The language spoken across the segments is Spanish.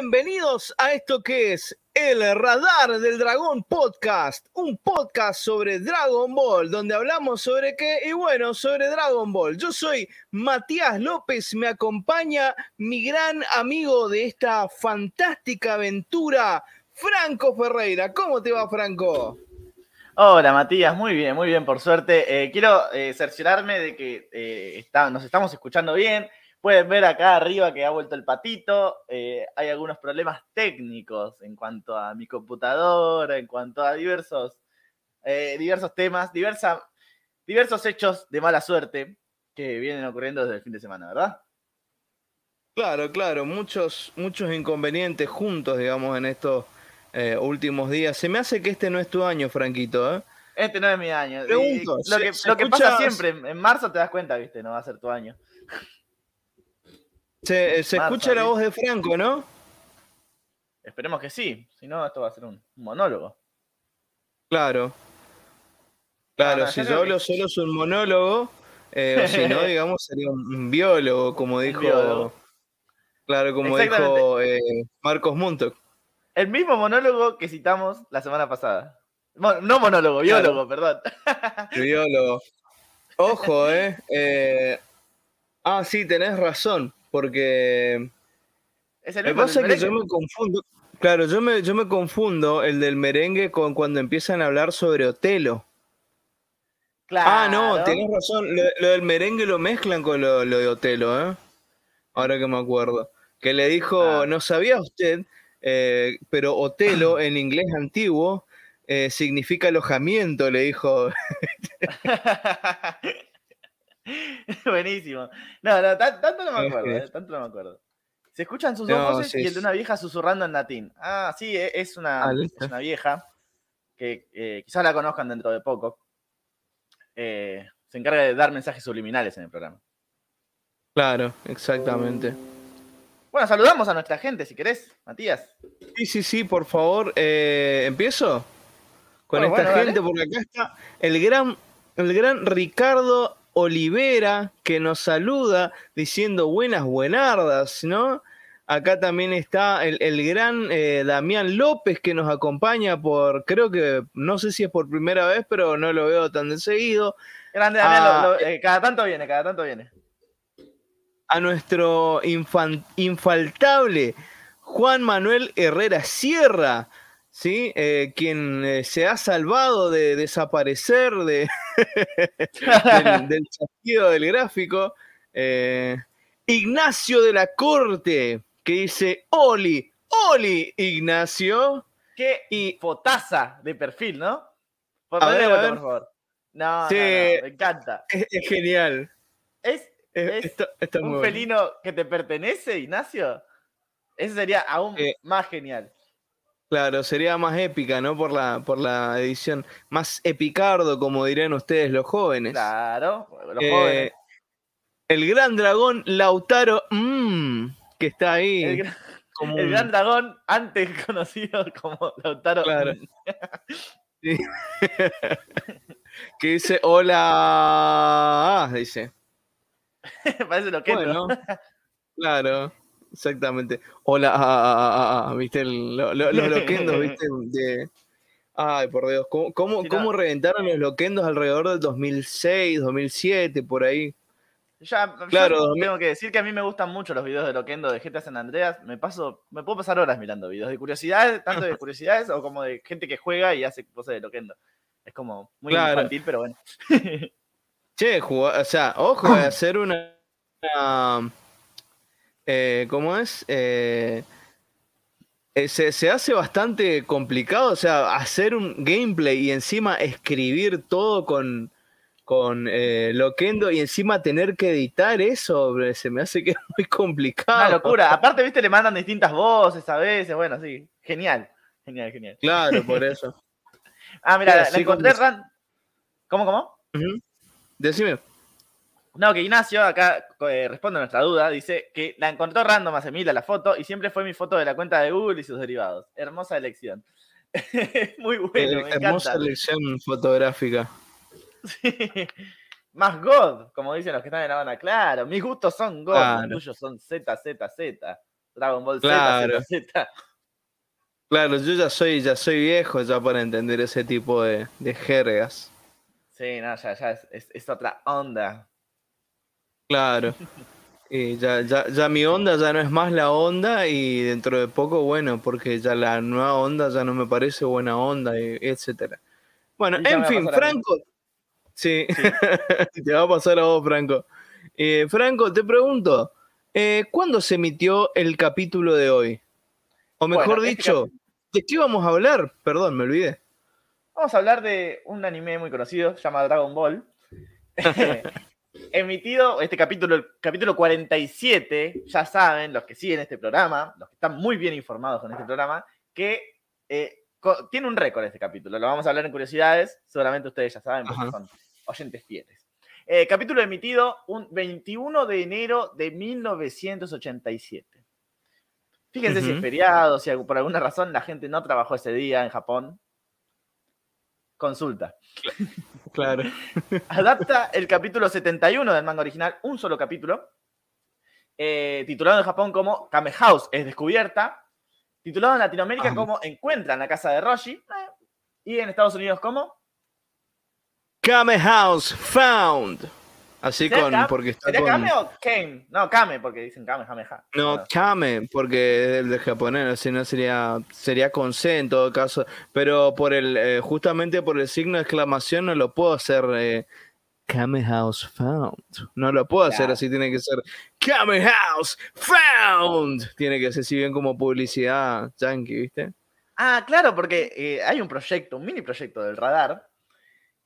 bienvenidos a esto que es el Radar del Dragón Podcast, un podcast sobre Dragon Ball, donde hablamos sobre qué y bueno, sobre Dragon Ball. Yo soy Matías López, me acompaña mi gran amigo de esta fantástica aventura, Franco Ferreira. ¿Cómo te va, Franco? Hola Matías, muy bien, muy bien, por suerte. Eh, quiero eh, cerciorarme de que eh, nos estamos escuchando bien. Pueden ver acá arriba que ha vuelto el patito. hay algunos problemas técnicos en cuanto a mi computadora, en cuanto a diversos, diversos temas, diversa, diversos hechos de mala suerte que vienen ocurriendo desde el fin de semana, ¿verdad? Claro, claro, muchos, muchos inconvenientes juntos, digamos, en estos eh, últimos días. Se me hace que este no es tu año, Franquito, ¿eh? Este no es mi año. lo, que, lo que, pasa siempre, en marzo te das cuenta, viste, no va a ser tu año. Se, escucha la voz de Franco, ¿no? Esperemos que sí, si no, esto va a ser un, monólogo. Claro. Claro, si yo hablo solo es un monólogo, eh, o si no, digamos, sería un, biólogo, como dijo. Claro, como dijo eh, Marcos Muntok. El mismo monólogo que citamos la semana pasada. no monólogo, biólogo, perdón. Biólogo. Ojo, eh. eh. Ah, sí, tenés razón, porque... Es el mismo pasa que yo me confundo. Claro, yo me, yo me confundo el del merengue con cuando empiezan a hablar sobre Otelo. Claro. Ah, no, tenés razón. Lo, del merengue lo mezclan con lo, de Otelo, ¿eh? Ahora que me acuerdo. Que le dijo, ah. ¿no sabía usted eh, pero Otelo en inglés antiguo eh, significa alojamiento, le dijo. Buenísimo. No, no, tanto no me acuerdo, eh, tanto no me acuerdo. Se escuchan sus dos voces y el de una vieja susurrando en latín. Ah, sí, e, es una, ah, es una vieja que quizás la conozcan dentro de poco. se encarga de dar mensajes subliminales en el programa. Claro, exactamente. Bueno, saludamos a nuestra gente, si querés, Matías. Sí, sí, sí, por favor. Eh, ¿Empiezo? Con esta gente, porque acá está el gran, el gran Ricardo Olivera, que nos saluda diciendo buenas buenardas, ¿no? Acá también está el, gran eh, Damián López que nos acompaña por, creo que, no sé si es por primera vez, pero no lo veo tan de seguido. Grande Damián, ah, eh, cada tanto viene, cada tanto viene a nuestro infaltable Juan Manuel Herrera Sierra, ¿sí? Eh, quien eh, se ha salvado de desaparecer de, del, del del gráfico. Eh, Ignacio de la Corte, que dice, Oli, Oli, Ignacio. Qué y, fotaza de perfil, ¿no? Por, favor. No, me encanta. Es, es genial. Es ¿Es un felino que te pertenece, Ignacio? Eso sería aún más genial. Claro, sería más épica, ¿no? Por la, por la edición. Más epicardo, como dirían ustedes los jóvenes. Claro, los eh, jóvenes. El gran dragón Lautaro, mmm, que está ahí. El, gran, dragón, antes conocido como Lautaro. Claro. que dice, hola, dice. Parece lo que bueno, Claro, exactamente. Hola, ah, ah, ah, viste, los loquendos, viste, de... Ay, por Dios, ¿cómo, cómo, reventaron los loquendos alrededor del 2006, 2007, por ahí? Ya, claro, tengo que decir que a mí me gustan mucho los videos de Loquendo de GTA San Andreas. Me paso, me puedo pasar horas mirando videos de curiosidades, tanto de curiosidades o como de gente que juega y hace cosas de Loquendo. Es como muy infantil, pero bueno. Che, o sea, ojo, hacer una. Eh, ¿Cómo es? Eh, eh, se, hace bastante complicado, o sea, hacer un gameplay y encima escribir todo con, con Loquendo y encima tener que editar eso, se me hace que es muy complicado. Una locura. Aparte, viste, le mandan distintas voces a veces, bueno, sí, genial, genial, genial. Claro, por eso. ah, mira, la, encontré ¿Cómo, cómo? Decime. No, que Ignacio acá eh, responde a nuestra duda. Dice que la encontró random hace mil a la foto y siempre fue mi foto de la cuenta de Google y sus derivados. Hermosa elección. Muy bueno. Eh, hermosa elección fotográfica. Más God, como dicen los que están en La Habana. Claro, mis gustos son God, los tuyos son Z, Z, Z. Dragon Ball claro. Z, Claro, yo ya soy, ya soy viejo ya para entender ese tipo de, de jergas. Sí, no, ya, ya es, es, otra onda. Claro. Y ya, ya, ya mi onda ya no es más la onda y dentro de poco, bueno, porque ya la nueva onda ya no me parece buena onda, y, etcétera. Bueno, en fin, Franco. Sí, te va a pasar a vos, Franco. Eh, Franco, te pregunto, eh, ¿cuándo se emitió el capítulo de hoy? O mejor este dicho, ¿de qué vamos a hablar? Perdón, me olvidé. Vamos a hablar de un anime muy conocido, llamado Dragon Ball. Emitido este capítulo, el capítulo 47, ya saben, los que siguen este programa, los que están muy bien informados con este programa, que eh, tiene un récord este capítulo. Lo vamos a hablar en curiosidades, seguramente ustedes ya saben porque son oyentes fieles. Eh, capítulo emitido un 21 de enero de 1987. Fíjense si es feriado, si por alguna razón la gente no trabajó ese día en Japón. Consulta. Claro. Adapta el capítulo 71 del manga original, un solo capítulo, eh, titulado en Japón como Kame House es descubierta, titulado en Latinoamérica como Encuentran la casa de Roshi, eh, y en Estados Unidos como Kame House Found. Así con. Porque está con... Kame o Kame? No, Kame, porque dicen Kame, Jameja. No, Kame, porque es de japonés, si no sería, sería con C en todo caso. Pero por el, eh, justamente por el signo de exclamación no lo puedo hacer. Eh, Kame House Found. No lo puedo hacer así, tiene que ser Kame House Found. Tiene que ser si bien como publicidad yankee, ¿viste? Ah, claro, porque eh, hay un proyecto, un mini proyecto del radar,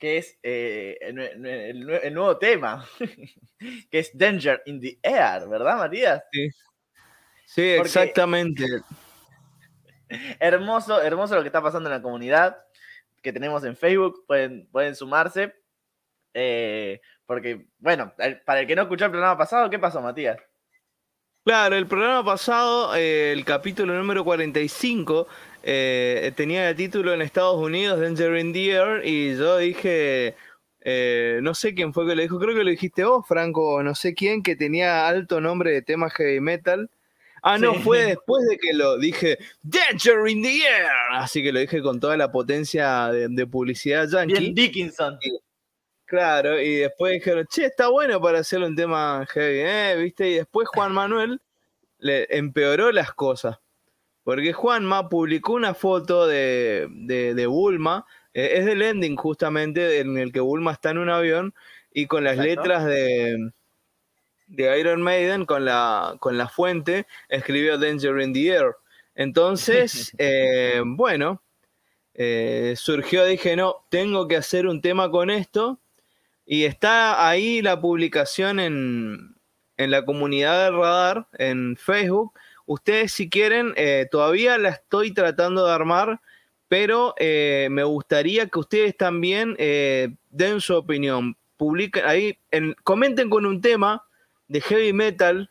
que es eh, el, nuevo tema, que es Danger in the Air, ¿verdad, Matías? Sí, sí exactamente. hermoso, hermoso lo que está pasando en la comunidad que tenemos en Facebook, pueden, pueden sumarse. Eh, porque, bueno, para el que no escuchó el programa pasado, ¿qué pasó, Matías? Claro, el programa pasado, eh, el capítulo número 45, eh, tenía el título en Estados Unidos, Danger in the Air, y yo dije, eh, no sé quién fue que lo dijo, creo que lo dijiste vos, Franco, no sé quién, que tenía alto nombre de tema heavy metal. Ah, no, fue después de que lo dije, Danger in the Air, así que lo dije con toda la potencia de, publicidad yankee. Bien Dickinson. claro, y después dijeron, che, está bueno para hacerlo un tema heavy, ¿eh? ¿Viste? Y después Juan Manuel le empeoró las cosas porque Juanma publicó una foto de, de, Bulma, eh, es del ending justamente, en el que Bulma está en un avión y con las letras de, de Iron Maiden, con la, con la fuente, escribió Danger in the Air. Entonces, eh, bueno, eh, surgió, dije, no, tengo que hacer un tema con esto. Y está ahí la publicación en, en la comunidad del radar, en Facebook. Ustedes si quieren, eh, todavía la estoy tratando de armar, pero eh, me gustaría que ustedes también eh, den su opinión. Publiquen ahí, comenten con un tema de heavy metal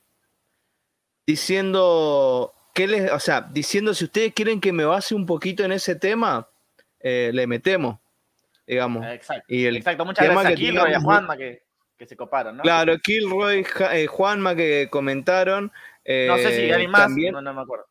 diciendo que les, o sea, diciendo si ustedes quieren que me base un poquito en ese tema, le metemos, digamos. Exacto. Y el Exacto. Muchas gracias a Kilroy y a Juanma que, que, se coparon, ¿no? Claro, Kilroy, Juanma que comentaron no sé si hay más, no, me acuerdo.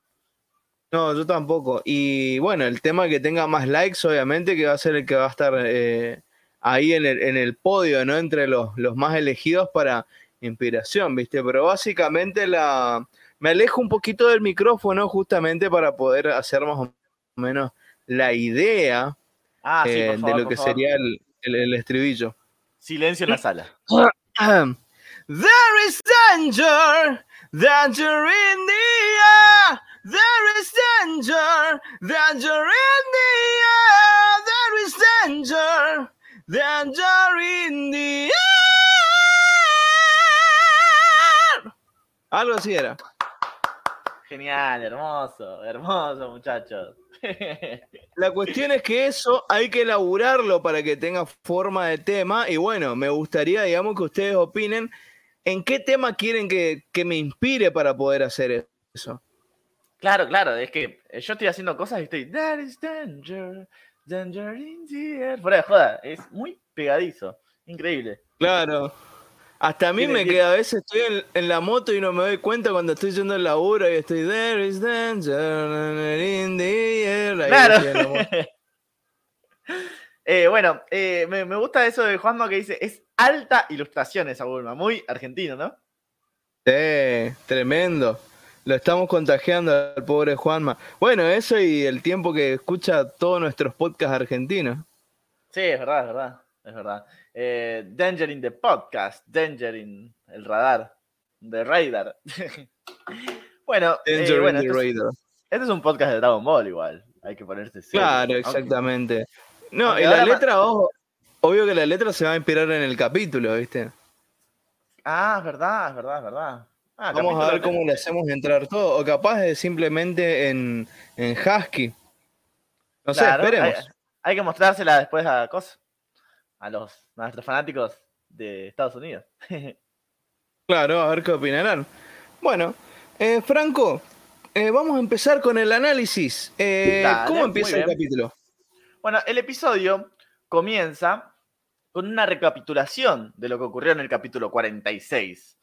No, yo tampoco. Y bueno, el tema que tenga más likes, obviamente, que va a ser el que va a estar eh, ahí en el, en el, podio, ¿no? Entre los, los, más elegidos para inspiración, ¿viste? Pero básicamente la... me alejo un poquito del micrófono justamente para poder hacer más o menos la idea ah, eh, de lo que sería el, el, estribillo. Silencio en la sala. There is danger Danger in the air, there is danger. Danger in the air, there is danger. Danger in the air. Algo así era. Genial, hermoso, hermoso, muchachos. La cuestión es que eso hay que elaborarlo para que tenga forma de tema. Y bueno, me gustaría, digamos, que ustedes opinen ¿en qué tema quieren que, me inspire para poder hacer eso? Claro, claro, es que yo estoy haciendo cosas y estoy, that is danger, danger in the air. Fuera de joda, es muy pegadizo, increíble. Claro. Hasta a mí me queda, a veces estoy en, la moto y no me doy cuenta cuando estoy yendo al laburo y estoy there is danger in the air. Claro. Eh, bueno, eh, me, gusta eso de Juanma que dice, es alta ilustración esa Bulma, muy argentino, ¿no? Sí, tremendo. Lo estamos contagiando al pobre Juanma. Bueno, eso y el tiempo que escucha todos nuestros podcasts argentinos. Sí, es verdad, es verdad, es verdad. Eh, Danger in the podcast, Danger in el radar, The Radar. bueno, Danger in the este, radar. Es, este es un podcast de Dragon Ball igual, hay que ponerse Claro, exactamente. No, y la letra, ojo, obvio que la letra se va a inspirar en el capítulo, ¿viste? Ah, es verdad, es verdad, es verdad. Ah, Vamos a ver cómo le hacemos entrar todo. O capaz de simplemente en, en Husky. No sé, esperemos. Hay, que mostrársela después a cos a los nuestros fanáticos de Estados Unidos. claro, a ver qué opinarán. Bueno, eh, Franco, eh, vamos a empezar con el análisis. Eh, ¿Cómo empieza el capítulo? Bueno, el episodio comienza con una recapitulación de lo que ocurrió en el capítulo 46.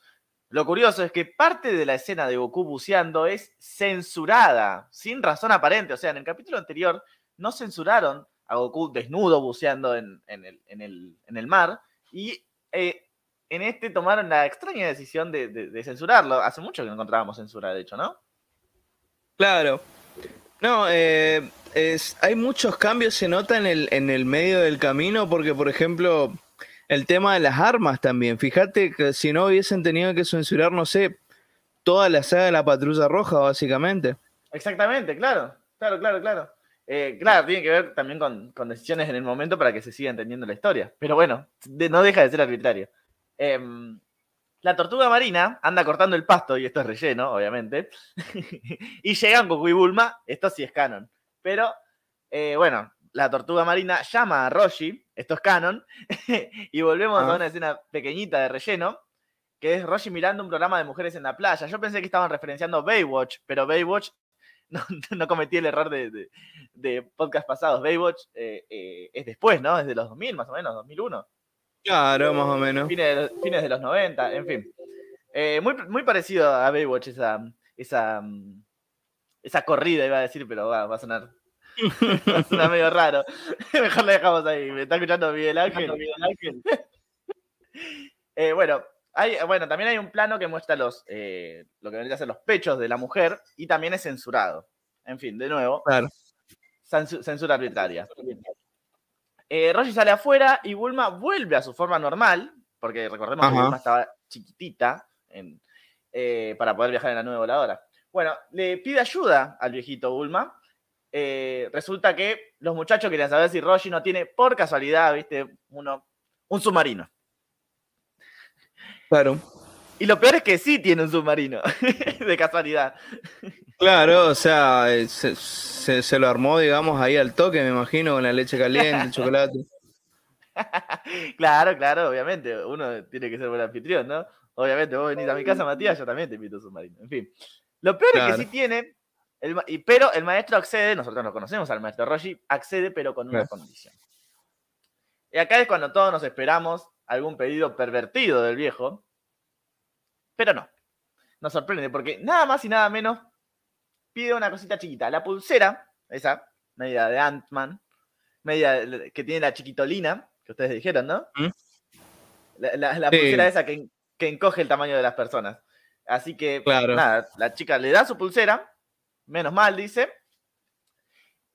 Lo curioso es que parte de la escena de Goku buceando es censurada, sin razón aparente. O sea, en el capítulo anterior no censuraron a Goku desnudo buceando en, el, mar y eh, en este tomaron la extraña decisión de, censurarlo. Hace mucho que no encontrábamos censura, de hecho, ¿no? Claro. No, eh, hay muchos cambios, se nota en el, en el medio del camino, porque por ejemplo, el tema de las armas también. Fíjate que si no hubiesen tenido que censurar, no sé, toda la saga de la patrulla roja, básicamente. Exactamente, claro, claro, claro, claro. Eh, claro, tiene que ver también con, decisiones en el momento para que se siga entendiendo la historia. Pero bueno, no deja de ser arbitrario. Em, la tortuga marina anda cortando el pasto, y esto es relleno, obviamente. y llegan Goku y Bulma, esto sí es canon. Pero, eh, bueno, la tortuga marina llama a Roshi, esto es canon, y volvemos a ah. una escena pequeñita de relleno, que es Roshi mirando un programa de mujeres en la playa. Yo pensé que estaban referenciando Baywatch, pero Baywatch no, cometí el error de, de, podcast pasados. Baywatch eh, eh, es después, ¿no? Es de los 2000, más o menos, 2001. Claro, más o menos. Fines de, fines de los 90, en fin. muy, muy parecido a Baywatch esa, esa, esa corrida, iba a decir, pero va, va a sonar Suena medio raro. Mejor la dejamos ahí. Me está escuchando Miguel Ángel. Eh, bueno, hay, bueno, también hay un plano que muestra los, eh, lo que vendría a ser los pechos de la mujer y también es censurado. En fin, de nuevo. Claro. Censura arbitraria. Eh, Roshi sale afuera y Bulma vuelve a su forma normal, porque recordemos que Bulma estaba chiquitita para poder viajar en la nueva voladora. Bueno, le pide ayuda al viejito Bulma eh, resulta que los muchachos querían saber si Roshi no tiene, por casualidad, viste, uno, un submarino. Claro. Y lo peor es que sí tiene un submarino, de casualidad. Claro, o sea, eh, se, lo armó, digamos, ahí al toque, me imagino, con la leche caliente, el chocolate. claro, claro, obviamente, uno tiene que ser buen anfitrión, ¿no? Obviamente, vos venís a mi casa, Matías, yo también te invito a submarino. En fin. Lo peor es que sí tiene pero el maestro accede, nosotros no conocemos al maestro Roshi, accede pero con una condición. Y acá es cuando todos nos esperamos algún pedido pervertido del viejo, pero no. Nos sorprende porque nada más y nada menos pide una cosita chiquita. La pulsera, esa, medida de Ant-Man, medida que tiene la chiquitolina, que ustedes dijeron, ¿no? ¿Mm? La, pulsera esa que, encoge el tamaño de las personas. Así que, nada, la chica le da su pulsera menos mal, dice.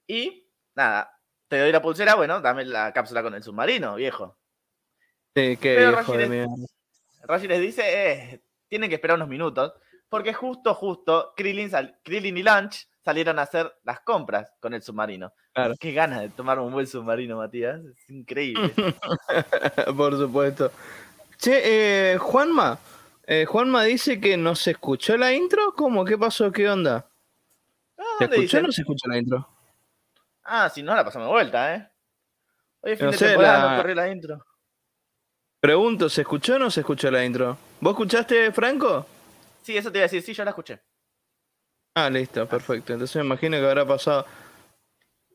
Y nada, te doy la pulsera, bueno, dame la cápsula con el submarino, viejo. Sí, qué viejo de les, Rashi les dice, eh, tienen que esperar unos minutos, porque justo, justo, Krillin, Krillin y Lunch salieron a hacer las compras con el submarino. Claro. Qué ganas de tomar un buen submarino, Matías. Es increíble. Por supuesto. Che, eh, Juanma. Eh, Juanma dice que no se escuchó la intro. ¿Cómo? ¿Qué pasó? ¿Qué onda? ¿Se escuchó o no se escucha la intro? Ah, si no, la pasamos de vuelta, ¿eh? Hoy es fin no de sé, temporada, la... la intro. Pregunto, ¿se escuchó o no se escuchó la intro? ¿Vos escuchaste, Franco? Sí, eso te iba a decir, sí, yo la escuché. Ah, listo, perfecto. Entonces me imagino que habrá pasado.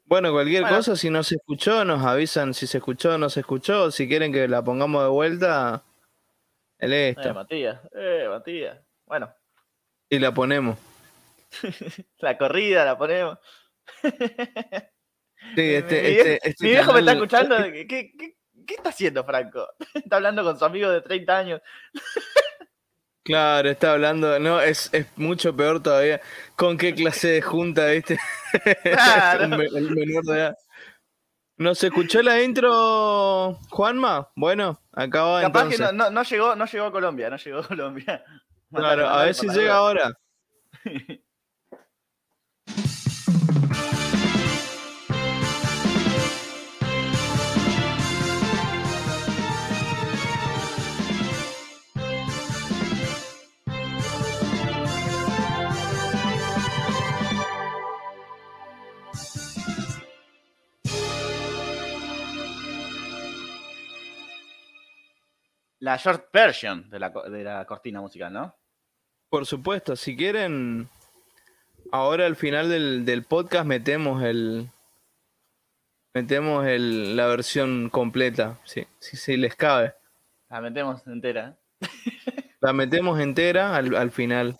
Bueno, cualquier cosa, si no se escuchó, nos avisan si se escuchó o no se escuchó. Si quieren que la pongamos de vuelta, Eh, Matías, eh, Matías. Bueno. Y la ponemos. la corrida la ponemos. sí, este, este, mi viejo me está escuchando. ¿Qué, qué, qué está haciendo Franco? Está hablando con su amigo de 30 años. Claro, está hablando, no, es, es mucho peor todavía. ¿Con qué clase de junta, viste? Claro. el menor de edad. ¿Nos escuchó la intro, Juanma? Bueno, acaba Capaz que no, no, llegó, no llegó a Colombia, no llegó a Colombia. Claro, a ver si llega ahora. la short version de la, de la cortina musical, ¿no? Por supuesto, si quieren, ahora al final del, podcast metemos el metemos el, la versión completa, si, si, les cabe. La metemos entera. La metemos entera al, al final.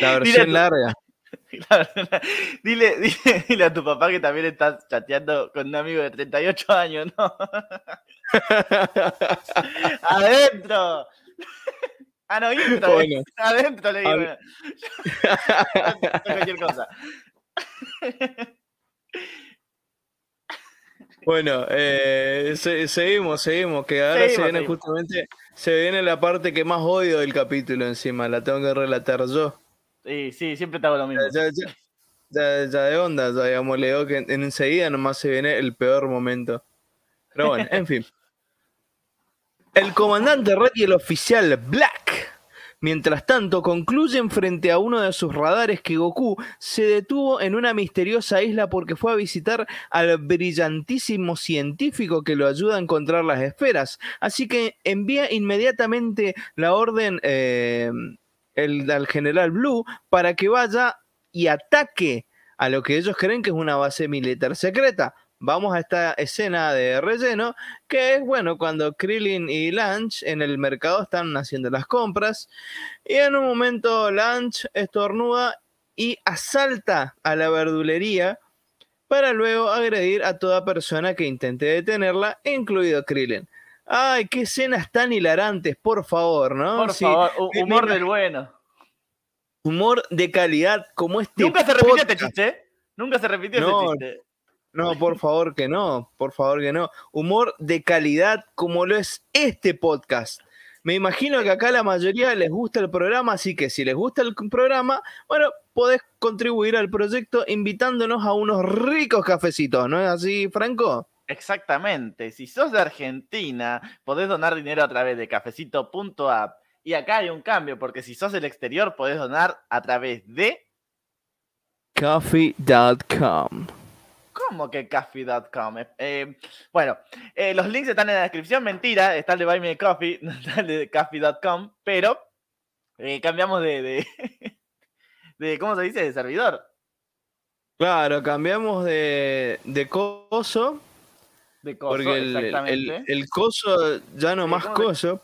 La versión larga. dile, dile, dile, a tu papá que también estás chateando con un amigo de 38 años, ¿no? ¡Adentro! Ah, no, intro. Bueno. Adentro le digo. cualquier cosa. Bueno, eh, seguimos, seguimos, que ahora se viene justamente, se viene la parte que más odio del capítulo encima, la tengo que relatar yo. Sí, sí, siempre te hago lo mismo. Ya, ya, ya, de onda, ya digamos, le digo que enseguida nomás se viene el peor momento. Pero bueno, en fin. El comandante Red y el oficial Black, mientras tanto, concluyen frente a uno de sus radares que Goku se detuvo en una misteriosa isla porque fue a visitar al brillantísimo científico que lo ayuda a encontrar las esferas. Así que envía inmediatamente la orden eh, el, al general Blue para que vaya y ataque a lo que ellos creen que es una base militar secreta. Vamos a esta escena de relleno, que es bueno cuando Krillin y Lunch en el mercado están haciendo las compras. Y en un momento Lunch estornuda y asalta a la verdulería para luego agredir a toda persona que intente detenerla, incluido Krillin. Ay, qué escenas tan hilarantes, por favor, ¿no? Por favor, humor del bueno. Humor de calidad como este. Nunca se repitió este chiste. Nunca se repitió este chiste. No, por favor que no, por favor que no. Humor de calidad como lo es este podcast. Me imagino que acá la mayoría les gusta el programa, así que si les gusta el programa, bueno, podés contribuir al proyecto invitándonos a unos ricos cafecitos, ¿no es así, Franco? Exactamente. Si sos de Argentina, podés donar dinero a través de cafecito.app. Y acá hay un cambio, porque si sos del exterior, podés donar a través de coffee.com. ¿Cómo que coffee.com? Eh, bueno, eh, los links están en la descripción. Mentira, está el de Buy Me Coffee, no está el de coffee.com, pero eh, cambiamos de, de, de, ¿cómo se dice? De servidor. Claro, cambiamos de, de coso de coso, porque el, coso ya no más coso.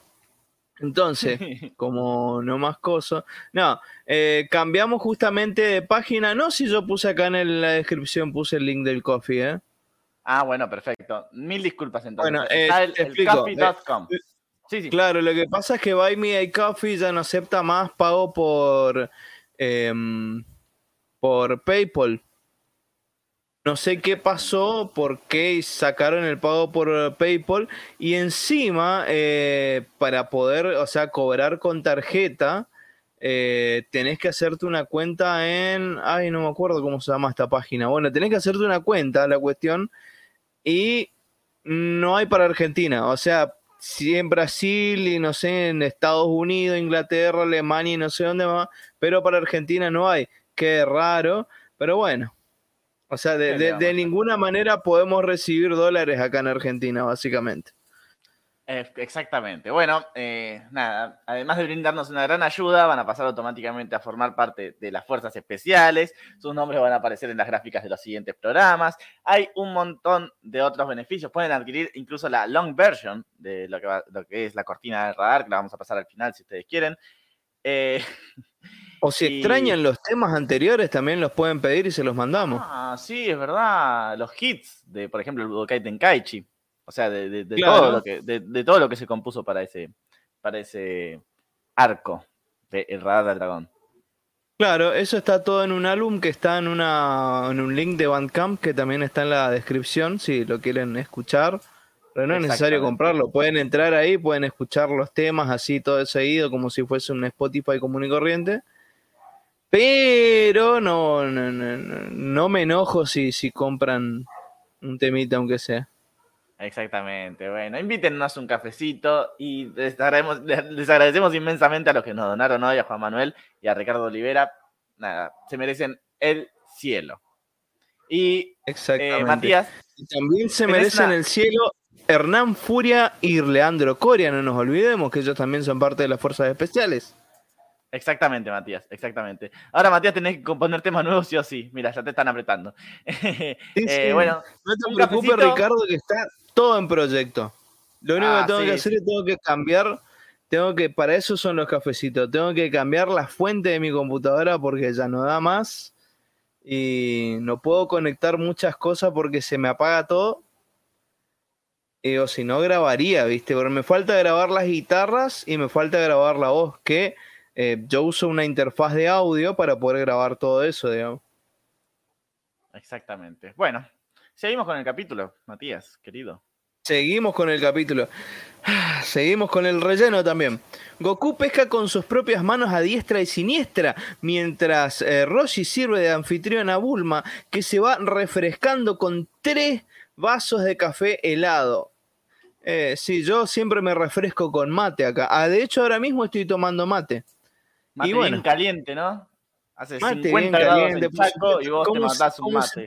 Entonces, como no más coso. No, eh, cambiamos justamente de página. No si yo puse acá en la descripción, puse el link del coffee, ¿eh? Ah, bueno, perfecto. Mil disculpas entonces. Bueno, eh, el, coffee.com. Sí, sí. Claro, lo que pasa es que Buy Me Coffee ya no acepta más pago por, em, por PayPal. No sé qué pasó, por qué sacaron el pago por eh, PayPal y encima eh, para poder, o sea, cobrar con tarjeta, eh, tenés que hacerte una cuenta en, ay, no me acuerdo cómo se llama esta página. Bueno, tenés que hacerte una cuenta, la cuestión, y no hay para Argentina. O sea, si en Brasil y no sé, en Estados Unidos, Inglaterra, Alemania y no sé dónde más, pero para Argentina no hay. Qué raro, pero bueno. O sea, de, ninguna manera podemos recibir dólares acá en Argentina, básicamente. Exactamente. Bueno, eh, nada, además de brindarnos una gran ayuda, van a pasar automáticamente a formar parte de las fuerzas especiales. Sus nombres van a aparecer en las gráficas de los siguientes programas. Hay un montón de otros beneficios. Pueden adquirir incluso la long version de lo que, lo que es la cortina de radar, que la vamos a pasar al final si ustedes quieren. Eh, o si extrañan los temas anteriores, también los pueden pedir y se los mandamos. Ah, sí, es verdad. Los hits de, por ejemplo, el Budokai Tenkaichi. O sea, de, todo lo que, de, todo lo que se compuso para ese, para ese arco de El Radar del Dragón. Claro, eso está todo en un álbum que está en, una, en un link de Bandcamp que también está en la descripción si lo quieren escuchar. Pero no es necesario comprarlo, pueden entrar ahí, pueden escuchar los temas así todo seguido como si fuese un Spotify común y corriente. Pero no, no, no, no me enojo si, si compran un temita aunque sea. Exactamente. Bueno, invítennos un cafecito y les agradecemos, inmensamente a los que nos donaron hoy, a Juan Manuel y a Ricardo Olivera. Nada, se merecen el cielo. Y eh, Matías. también se merecen el cielo Hernán Furia y Leandro Coria, no nos olvidemos que ellos también son parte de las fuerzas especiales. Exactamente, Matías, exactamente. Ahora, Matías, tenés que componer temas nuevos sí o sí. Mira, ya te están apretando. Eh, bueno, no te preocupes, Ricardo, que está todo en proyecto. Lo único que ah, tengo que hacer es tengo que cambiar, tengo que, para eso son los cafecitos, tengo que cambiar la fuente de mi computadora porque ya no da más y no puedo conectar muchas cosas porque se me apaga todo. Y, o si no grabaría, ¿viste? Pero me falta grabar las guitarras y me falta grabar la voz, que eh, yo uso una interfaz de audio para poder grabar todo eso, digamos. Exactamente. Bueno, seguimos con el capítulo, Matías, querido. Seguimos con el capítulo. Seguimos con el relleno también. Goku pesca con sus propias manos a diestra y siniestra, mientras eh, Roshi sirve de anfitrión a Bulma, que se va refrescando con tres vasos de café helado. Eh, sí, yo siempre me refresco con mate acá. Ah, de hecho, ahora mismo estoy tomando mate. Mate bien caliente, ¿no? Hace 50 grados caliente, y vos te matás un mate.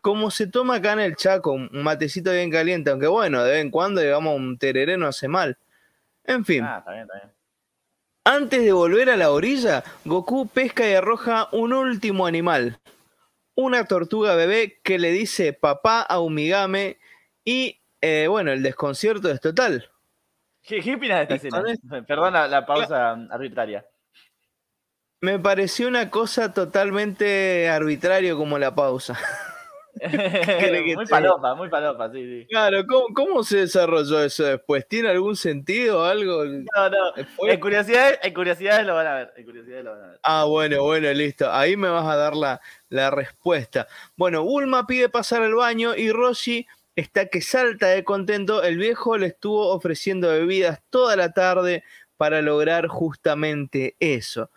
como se toma acá en el Chaco, un matecito bien caliente, aunque bueno, de vez en cuando, digamos, un tereré no hace mal. En fin. Ah, está bien, está bien. Antes de volver a la orilla, Goku pesca y arroja un último animal. Una tortuga bebé que le dice papá a Umigame y, eh, bueno, el desconcierto es total. ¿Qué, opinas de esta escena? Perdona la pausa arbitraria. Me pareció una cosa totalmente arbitraria como la pausa. muy palopa, muy palopa, sí, sí. Claro, ¿cómo, se desarrolló eso después? ¿Tiene algún sentido algo? No, no. En curiosidades, en curiosidades lo van a ver. En curiosidades lo van a ver. Ah, bueno, bueno, listo. Ahí me vas a dar la, la respuesta. Bueno, Ulma pide pasar al baño y Roshi está que salta de contento. El viejo le estuvo ofreciendo bebidas toda la tarde para lograr justamente eso.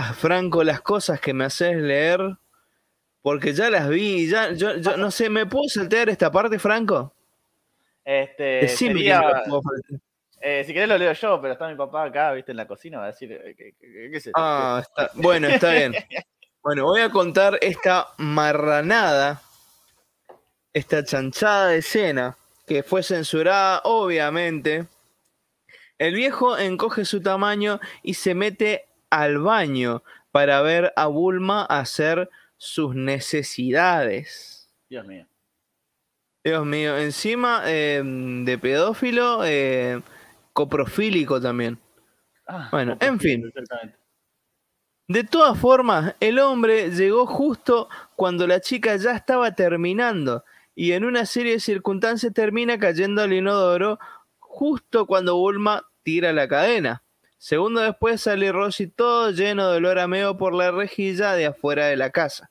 Ah, Franco, las cosas que me haces leer, porque ya las vi, ya, yo, no sé, ¿me puedo saltear esta parte, Franco? Este, eh, si querés lo leo yo, pero está mi papá acá, viste, en la cocina, va a decir, eh, ¿qué, es Ah, bueno, está bien. Bueno, voy a contar esta marranada, esta chanchada de escena, que fue censurada, obviamente. El viejo encoge su tamaño y se mete al baño para ver a Bulma hacer sus necesidades. Dios mío. Dios mío, encima eh, de pedófilo, eh, coprofílico también. Ah, bueno, en fin. De todas formas, el hombre llegó justo cuando la chica ya estaba terminando y en una serie de circunstancias termina cayendo al inodoro justo cuando Bulma tira la cadena. Segundo después sale Rosy todo lleno de olor a meo por la rejilla de afuera de la casa.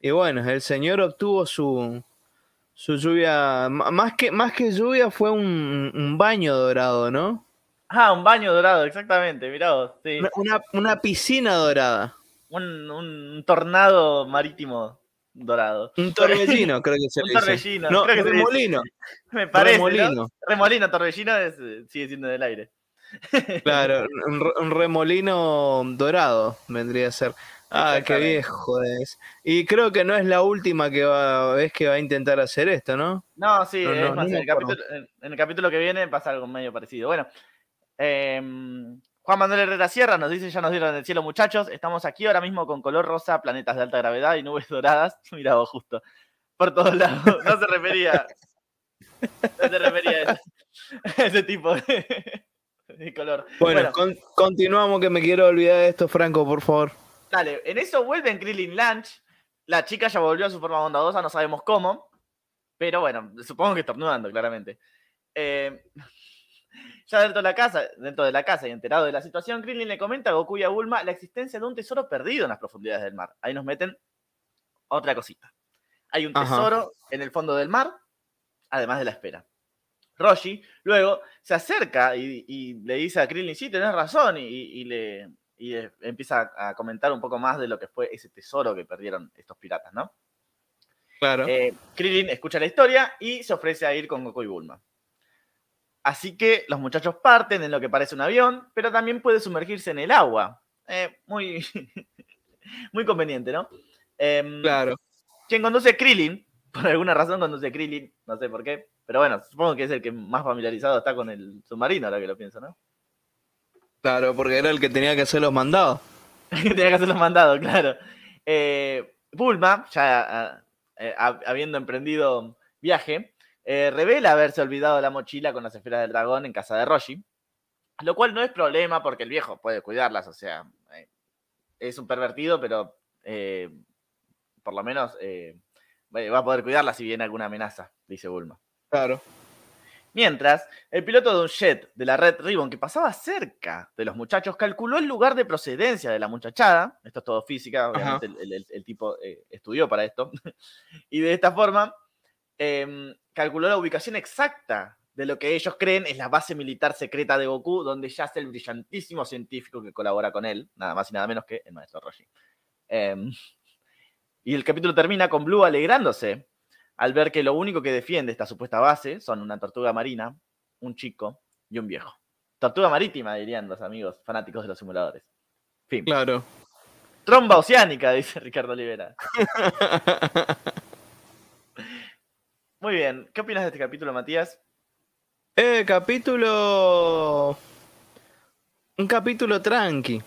Y bueno, el señor obtuvo su, su lluvia, más que, más que lluvia fue un, un baño dorado, ¿no? Ah, un baño dorado, exactamente, mirá vos. Una, piscina dorada. Un, tornado marítimo dorado. Un torbellino, creo que se un torbellino. No, creo que remolino. Me parece. Remolino. Remolino, torbellino sigue siendo del aire. Claro, un, remolino dorado vendría a ser. Ah, qué viejo es. Y creo que no es la última que va, vez que va a intentar hacer esto, ¿no? No, sí, es más, en, el capítulo, que viene pasa algo medio parecido. Bueno, em, Juan Manuel Herrera Sierra nos dice, ya nos dieron el cielo muchachos, estamos aquí ahora mismo con color rosa, planetas de alta gravedad y nubes doradas. Mira vos, justo, por todos lados. No se refería, no se refería a ese, tipo de, color. Bueno, continuamos que me quiero olvidar de esto, Franco, por favor. Dale, en eso vuelven Krillin Lunch. La chica ya volvió a su forma bondadosa, no sabemos cómo. Pero bueno, supongo que estornudando, claramente. Eh, ya dentro de la casa, dentro de la casa y enterado de la situación, Krillin le comenta a Goku y a Bulma la existencia de un tesoro perdido en las profundidades del mar. Ahí nos meten otra cosita. Hay un tesoro en el fondo del mar, además de la espera. Roshi luego se acerca y, le dice a Krillin, sí, tenés razón, y, le empieza a comentar un poco más de lo que fue ese tesoro que perdieron estos piratas, ¿no? Claro. Eh, Krillin escucha la historia y se ofrece a ir con Goku y Bulma. Así que los muchachos parten en lo que parece un avión, pero también puede sumergirse en el agua. Eh, muy, muy conveniente, ¿no? Em, claro. Quien conduce Krillin, por alguna razón conduce Krillin, no sé por qué, pero bueno, supongo que es el que más familiarizado está con el submarino, ahora que lo pienso, ¿no? Claro, porque era el que tenía que hacer los mandados. que tenía que hacer los mandados, claro. Eh, Bulma, ya eh, habiendo emprendido viaje, eh, revela haberse olvidado la mochila con las esferas del dragón en casa de Roshi, lo cual no es problema porque el viejo puede cuidarlas, o sea, eh, es un pervertido, pero por lo menos va a poder cuidarlas si viene alguna amenaza, dice Bulma. Claro. Mientras, el piloto de un jet de la Red Ribbon que pasaba cerca de los muchachos calculó el lugar de procedencia de la muchachada. Esto es todo física, obviamente el, tipo estudió para esto. y de esta forma Em, calculó la ubicación exacta de lo que ellos creen es la base militar secreta de Goku, donde yace el brillantísimo científico que colabora con él, nada más y nada menos que el maestro Roshi. Em, y el capítulo termina con Blue alegrándose al ver que lo único que defiende esta supuesta base son una tortuga marina, un chico y un viejo. Tortuga marítima, dirían los amigos fanáticos de los simuladores. Fin. Claro. Tromba oceánica, dice Ricardo Olivera. Muy bien. ¿Qué opinas de este capítulo, Matías? Eh, capítulo. Un capítulo tranqui.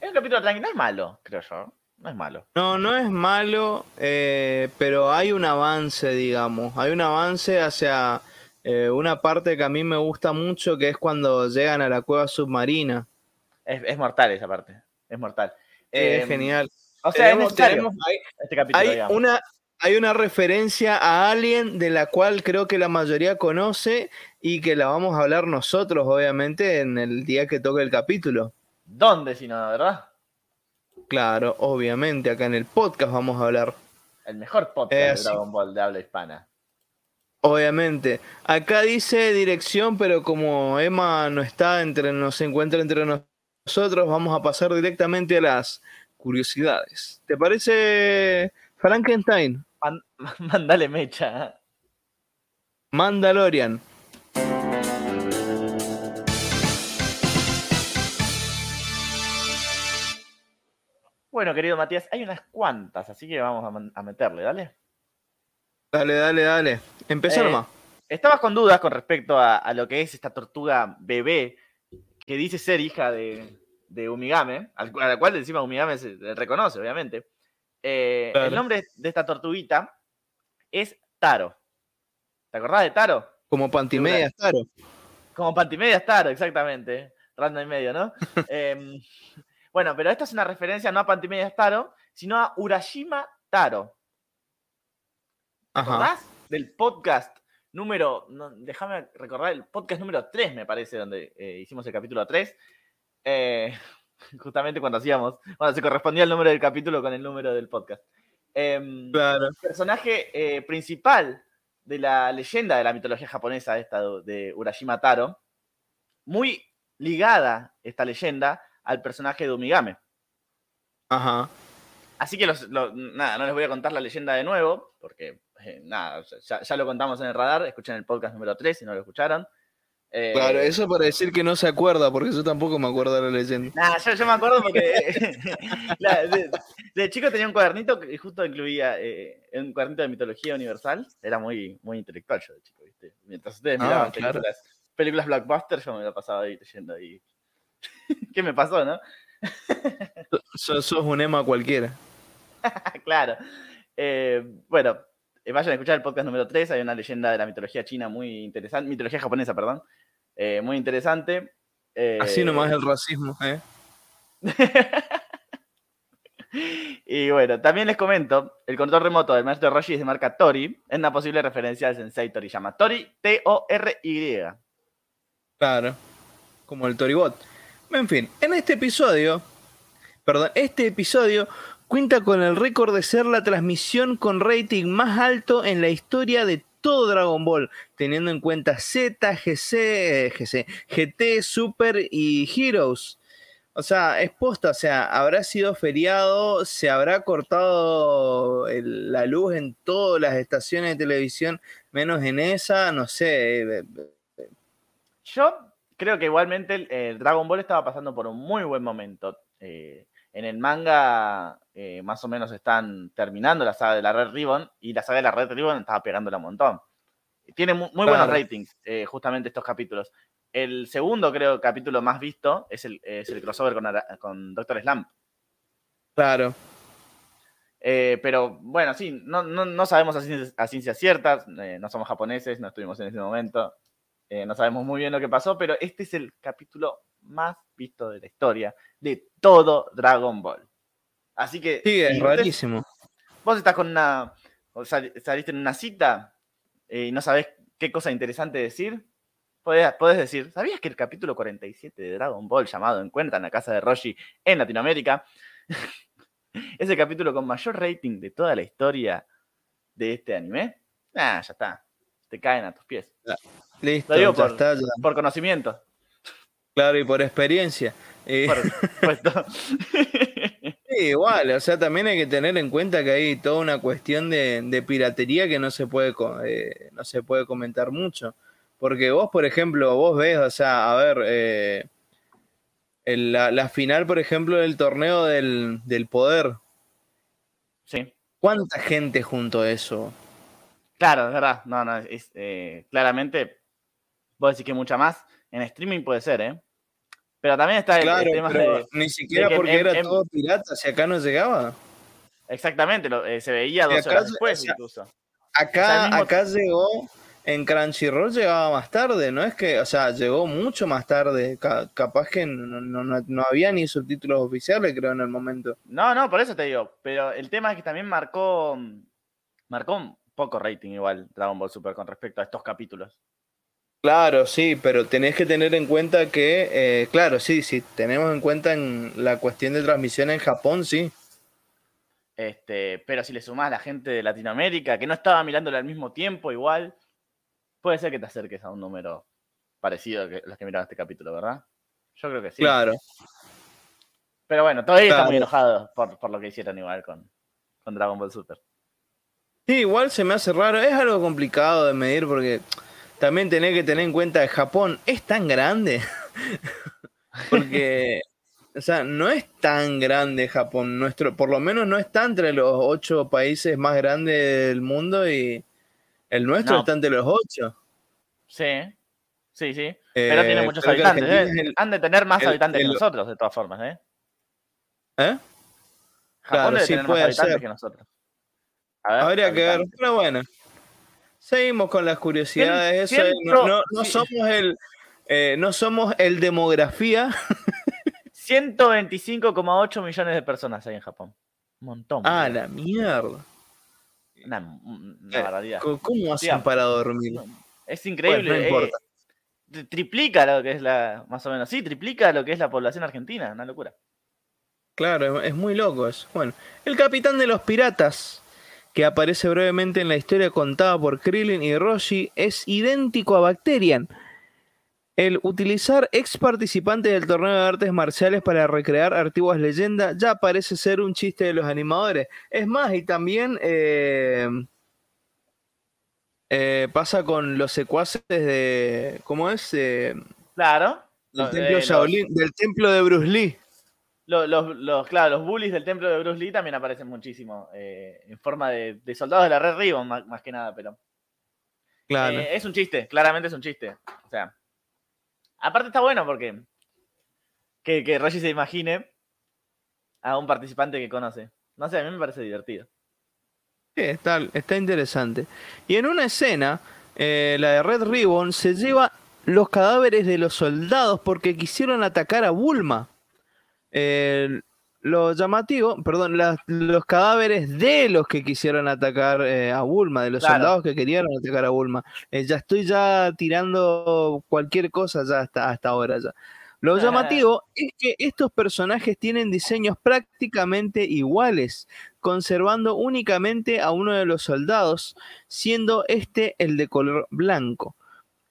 Es un capítulo tranqui, no es malo, creo yo. No es malo. No, no es malo, eh, pero hay un avance, digamos. Hay un avance hacia eh, una parte que a mí me gusta mucho, que es cuando llegan a la cueva submarina. Es, mortal esa parte. Es mortal. es em, genial. O sea, tenemos, este capítulo, hay una, hay una referencia a alguien de la cual creo que la mayoría conoce y que la vamos a hablar nosotros, obviamente, en el día que toque el capítulo. ¿Dónde si no, verdad? Claro, obviamente, acá en el podcast vamos a hablar. El mejor podcast de Dragon Ball de habla hispana. Obviamente. Acá dice dirección, pero como Emma no está entre, no se encuentra entre nosotros, vamos a pasar directamente a las curiosidades. ¿Te parece, Frankenstein? mandale mecha. Mandalorian. Bueno, querido Matías, hay unas cuantas, así que vamos a, meterle, dale. Dale, dale, dale. Empezó eh, nomás. Estabas con dudas con respecto a, lo que es esta tortuga bebé que dice ser hija de, de Umigame, a la cual encima Umigame se reconoce, obviamente. Eh, el nombre de esta tortuguita es Taro. ¿Te acordás de Taro? Como Pantimedias Taro. Como Pantimedias Taro, exactamente. Randa y medio, ¿no? Em, bueno, pero esta es una referencia no a Pantimedias Taro, sino a Urashima Taro. ¿Te acordás del podcast número, déjame recordar, el podcast número 3 me parece, donde eh, hicimos el capítulo 3. Eh, justamente cuando hacíamos, cuando se correspondía el número del capítulo con el número del podcast. Em, claro. El personaje eh, principal de la leyenda de la mitología japonesa, esta de Urashima Taro, muy ligada esta leyenda al personaje de Umigame. Ajá. Así que nada, no les voy a contar la leyenda de nuevo, porque eh, nada, ya, lo contamos en el radar, escuchen el podcast número 3 si no lo escucharon. Eh, claro, eso para decir que no se acuerda, porque yo tampoco me acuerdo de la leyenda. Nah, yo, me acuerdo porque de, chico tenía un cuadernito que justo incluía eh, un cuadernito de mitología universal. Era muy, muy intelectual yo de chico, ¿viste? Mientras ustedes ah, miraban películas, películas blockbuster, yo me lo pasaba ahí leyendo ahí. ¿Qué me pasó, no? sos, un Emma cualquiera. claro. Eh, bueno, eh, vayan a escuchar el podcast número 3. Hay una leyenda de la mitología china muy interesante, mitología japonesa, perdón, eh, muy interesante. Así nomás el racismo, ¿eh? y bueno, también les comento, el control remoto del maestro Roshi es de marca Tori, es una posible referencia al sensei Toriyama. Tori, T-O-R-Y. Claro, como el Toribot. En fin, en este episodio, perdón, este episodio cuenta con el récord de ser la transmisión con rating más alto en la historia de todo Dragon Ball, teniendo en cuenta Z, GC, GC, GT, Super y Heroes. O sea, es posta, o sea, habrá sido feriado, se habrá cortado la luz en todas las estaciones de televisión, menos en esa, no sé. Yo creo que igualmente el, Dragon Ball estaba pasando por un muy buen momento. Eh, en el manga eh, más o menos están terminando la saga de la Red Ribbon y la saga de la Red Ribbon estaba pegándola un montón. Tiene muy, buenos ratings, eh, justamente estos capítulos. El segundo, creo, capítulo más visto es el, crossover con, Doctor Slam. Claro. Eh, pero bueno, sí, no, sabemos a ciencias, ciertas, no somos japoneses, no estuvimos en ese momento, no sabemos muy bien lo que pasó, pero este es el capítulo más visto de la historia de todo Dragon Ball. Así que. Sí, es rarísimo. Vos estás con una. saliste en una cita eh, y no sabés qué cosa interesante decir. Podés, decir, ¿sabías que el capítulo 47 de Dragon Ball llamado Encuentra en la casa de Roshi en Latinoamérica es el capítulo con mayor rating de toda la historia de este anime? Ah, ya está. Te caen a tus pies. Listo, digo por, por conocimiento. Claro, y por experiencia. Eh, sí, igual, o sea, también hay que tener en cuenta que hay toda una cuestión de, piratería que no se, puede, eh, no se puede comentar mucho. Porque vos, por ejemplo, vos ves, o sea, a ver, eh, la, final, por ejemplo, del torneo del, poder. Sí. ¿Cuánta gente junto a eso? Claro, es verdad. No, no, es, claramente, vos decís que mucha más. En streaming puede ser, ¿eh? Pero también está el, tema de. Ni siquiera porque era todo pirata, si acá no llegaba. Exactamente, eh, se veía dos horas después incluso. Acá, acá llegó, en Crunchyroll llegaba más tarde, no es que, o sea, llegó mucho más tarde. capaz que no, había ni subtítulos oficiales, creo, en el momento. No, no, por eso te digo. Pero el tema es que también marcó, marcó un poco rating igual Dragon Ball Super con respecto a estos capítulos. Claro, sí, pero tenés que tener en cuenta que, eh, claro, sí, sí, tenemos en cuenta en la cuestión de transmisión en Japón, sí. Este, pero si le sumás a la gente de Latinoamérica que no estaba mirándole al mismo tiempo, igual, puede ser que te acerques a un número parecido a los que miraron este capítulo, ¿verdad? Yo creo que sí. Claro. Pero bueno, todavía está muy enojado por, lo que hicieron igual con, con Dragon Ball Super. Sí, igual se me hace raro. Es algo complicado de medir porque también tenés que tener en cuenta que Japón es tan grande. Porque, o sea, no es tan grande Japón. Nuestro, por lo menos no está entre los ocho países más grandes del mundo y el nuestro está entre los ocho. Sí, sí, sí. Pero tiene eh, muchos habitantes. ¿eh? Han de tener más habitantes que nosotros, de todas formas, ¿eh? ¿Eh? Japón debe tener más habitantes que nosotros. Habría que ver, pero bueno. Seguimos con las curiosidades. no, somos el, eh, no somos el demografía. 125,8 millones de personas hay en Japón. Un montón. Ah, la mierda. Una, eh, ¿Cómo, hacen para dormir? Es increíble. Eh, triplica lo que es la. Más o menos. Sí, triplica lo que es la población argentina. Una locura. Claro, es muy loco eso. Bueno, el capitán de los piratas que aparece brevemente en la historia contada por Krillin y Roshi, es idéntico a Bacterian. El utilizar ex participantes del torneo de artes marciales para recrear antiguas leyendas ya parece ser un chiste de los animadores. Es más, y también eh, eh, pasa con los secuaces de. ¿Cómo es? claro. Del templo, del templo de Bruce Lee. Los, claro, los bullies del templo de Bruce Lee también aparecen muchísimo. en forma de, soldados de la Red Ribbon, más, que nada, pero. Claro. es un chiste, claramente es un chiste. O sea. Aparte está bueno porque. Que, que Reggie se imagine a un participante que conoce. No sé, a mí me parece divertido. Sí, está, está interesante. Y en una escena, eh, la de Red Ribbon se lleva los cadáveres de los soldados porque quisieron atacar a Bulma. Lo llamativo, perdón, los cadáveres de los que quisieron atacar eh, a Bulma, de los soldados que querían atacar a Bulma. Eh, ya estoy ya tirando cualquier cosa ya hasta, hasta ahora ya. Lo llamativo es que estos personajes tienen diseños prácticamente iguales, conservando únicamente a uno de los soldados, siendo este el de color blanco.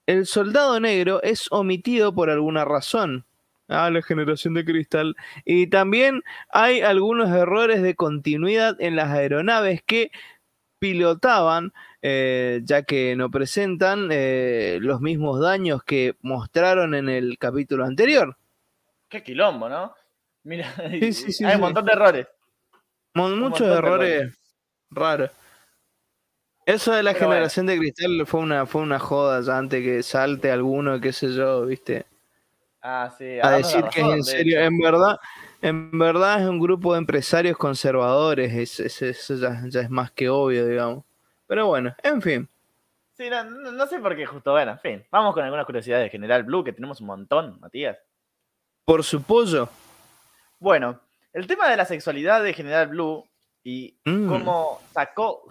El soldado negro es omitido por alguna razón. Ah, la generación de cristal. Y también hay algunos errores de continuidad en las aeronaves que pilotaban, eh, ya que no presentan eh, los mismos daños que mostraron en el capítulo anterior. Qué quilombo, ¿no? Mira, hay un montón de errores. muchos errores raros. Eso de la generación de cristal fue una, fue una joda ya antes que salte alguno, qué sé yo, ¿viste? Ah, sí. A decir que es en serio, en verdad, en verdad es un grupo de empresarios conservadores, eso ya, es más que obvio, digamos. Pero bueno, en fin. Sí, no, sé por qué justo, bueno, en fin. Vamos con algunas curiosidades de General Blue, que tenemos un montón, Matías. Por su pollo. Bueno, el tema de la sexualidad de General Blue y mm. cómo sacó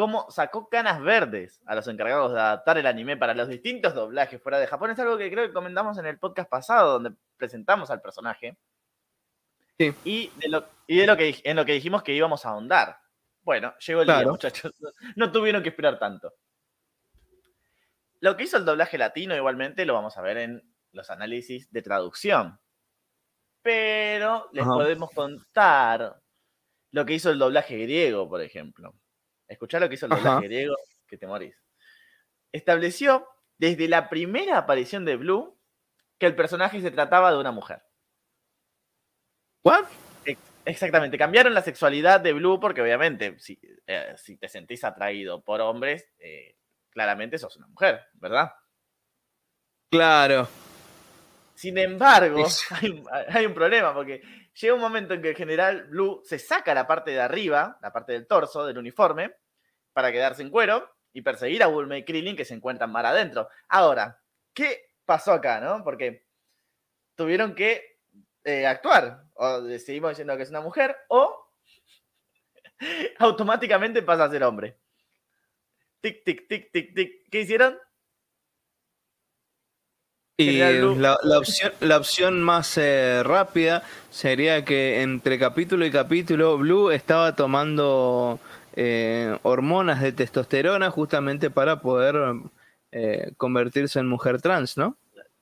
cómo sacó canas verdes a los encargados de adaptar el anime para los distintos doblajes fuera de Japón es algo que creo que comentamos en el podcast pasado donde presentamos al personaje y, de lo, y lo que, en lo que dijimos que íbamos a ahondar. Bueno, llegó el día, muchachos. No tuvieron que esperar tanto. Lo que hizo el doblaje latino, igualmente, lo vamos a ver en los análisis de traducción. Pero les podemos contar lo que hizo el doblaje griego, por ejemplo. Escuchar lo que hizo el doblaje griego, que te morís. Estableció desde la primera aparición de Blue que el personaje se trataba de una mujer. ¿What? Exactamente, cambiaron la sexualidad de Blue porque obviamente si, eh, si te sentís atraído por hombres, eh, claramente sos una mujer, ¿verdad? Claro. Sin embargo, hay, un problema porque llega un momento en que el general Blue se saca la parte de arriba, la parte del torso del uniforme, para quedarse en cuero y perseguir a Bulma y Krillin que se encuentran mar adentro. Ahora, ¿qué pasó acá, no? Porque tuvieron que eh, actuar. O decidimos diciendo que es una mujer, o automáticamente pasa a ser hombre. Tic, tic, tic, tic, tic. ¿Qué hicieron? Y la, opción, la opción más eh, rápida sería que entre capítulo y capítulo Blue estaba tomando eh, hormonas de testosterona justamente para poder convertirse en mujer trans, ¿no?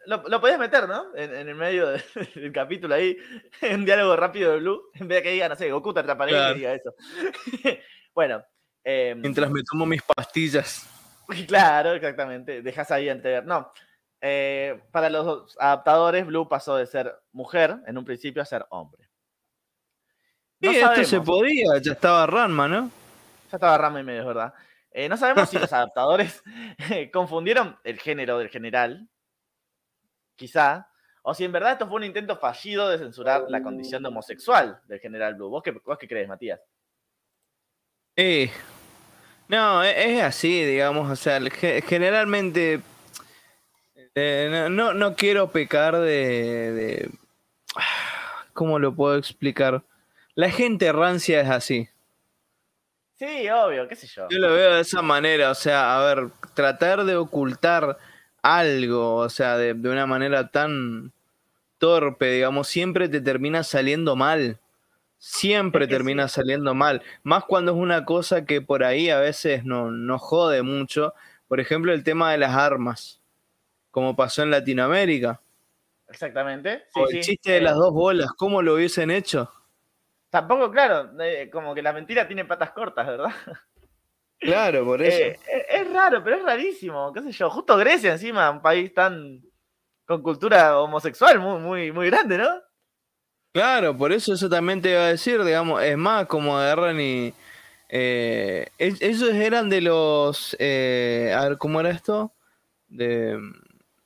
Lo, lo podías meter, ¿no? En, el medio del capítulo ahí, en diálogo rápido de Blue, en vez de que diga, no sé, Goku te atraparé y diga eso. bueno. Em, Mientras me tomo mis pastillas. Claro, exactamente. Dejas ahí entrever. No. Eh, para los adaptadores, Blue pasó de ser mujer en un principio a ser hombre. sí, esto se podía, ya estaba Ranma, ¿no? Ya estaba Ranma y medio, es verdad. Eh, no sabemos si los adaptadores confundieron el género del general quizá, o si en verdad esto fue un intento fallido de censurar la condición de homosexual del general Blue. ¿Vos qué, qué crees, Matías? Eh, no, e, es así, digamos, o sea, generalmente eh, no, no, quiero pecar de, de... ¿Cómo lo puedo explicar? La gente rancia es así. Sí, obvio, qué sé yo. Yo lo veo de esa manera, o sea, a ver, tratar de ocultar algo, o sea, de, una manera tan torpe, digamos, siempre te termina saliendo mal. Siempre termina saliendo mal. Más cuando es una cosa que por ahí a veces no, no jode mucho. Por ejemplo, el tema de las armas, como pasó en Latinoamérica. Exactamente. o el chiste de las dos bolas, ¿cómo lo hubiesen hecho? Tampoco, claro, como que la mentira tiene patas cortas, ¿verdad? Claro, por eso. Eh, es raro, pero es rarísimo, qué sé yo. Justo Grecia encima, un país tan con cultura homosexual muy, muy, muy grande, ¿no? Claro, por eso eso también te iba a decir, digamos, es más, como agarran y... Eh, ellos eran de los... Eh, a ver, ¿cómo era esto? De,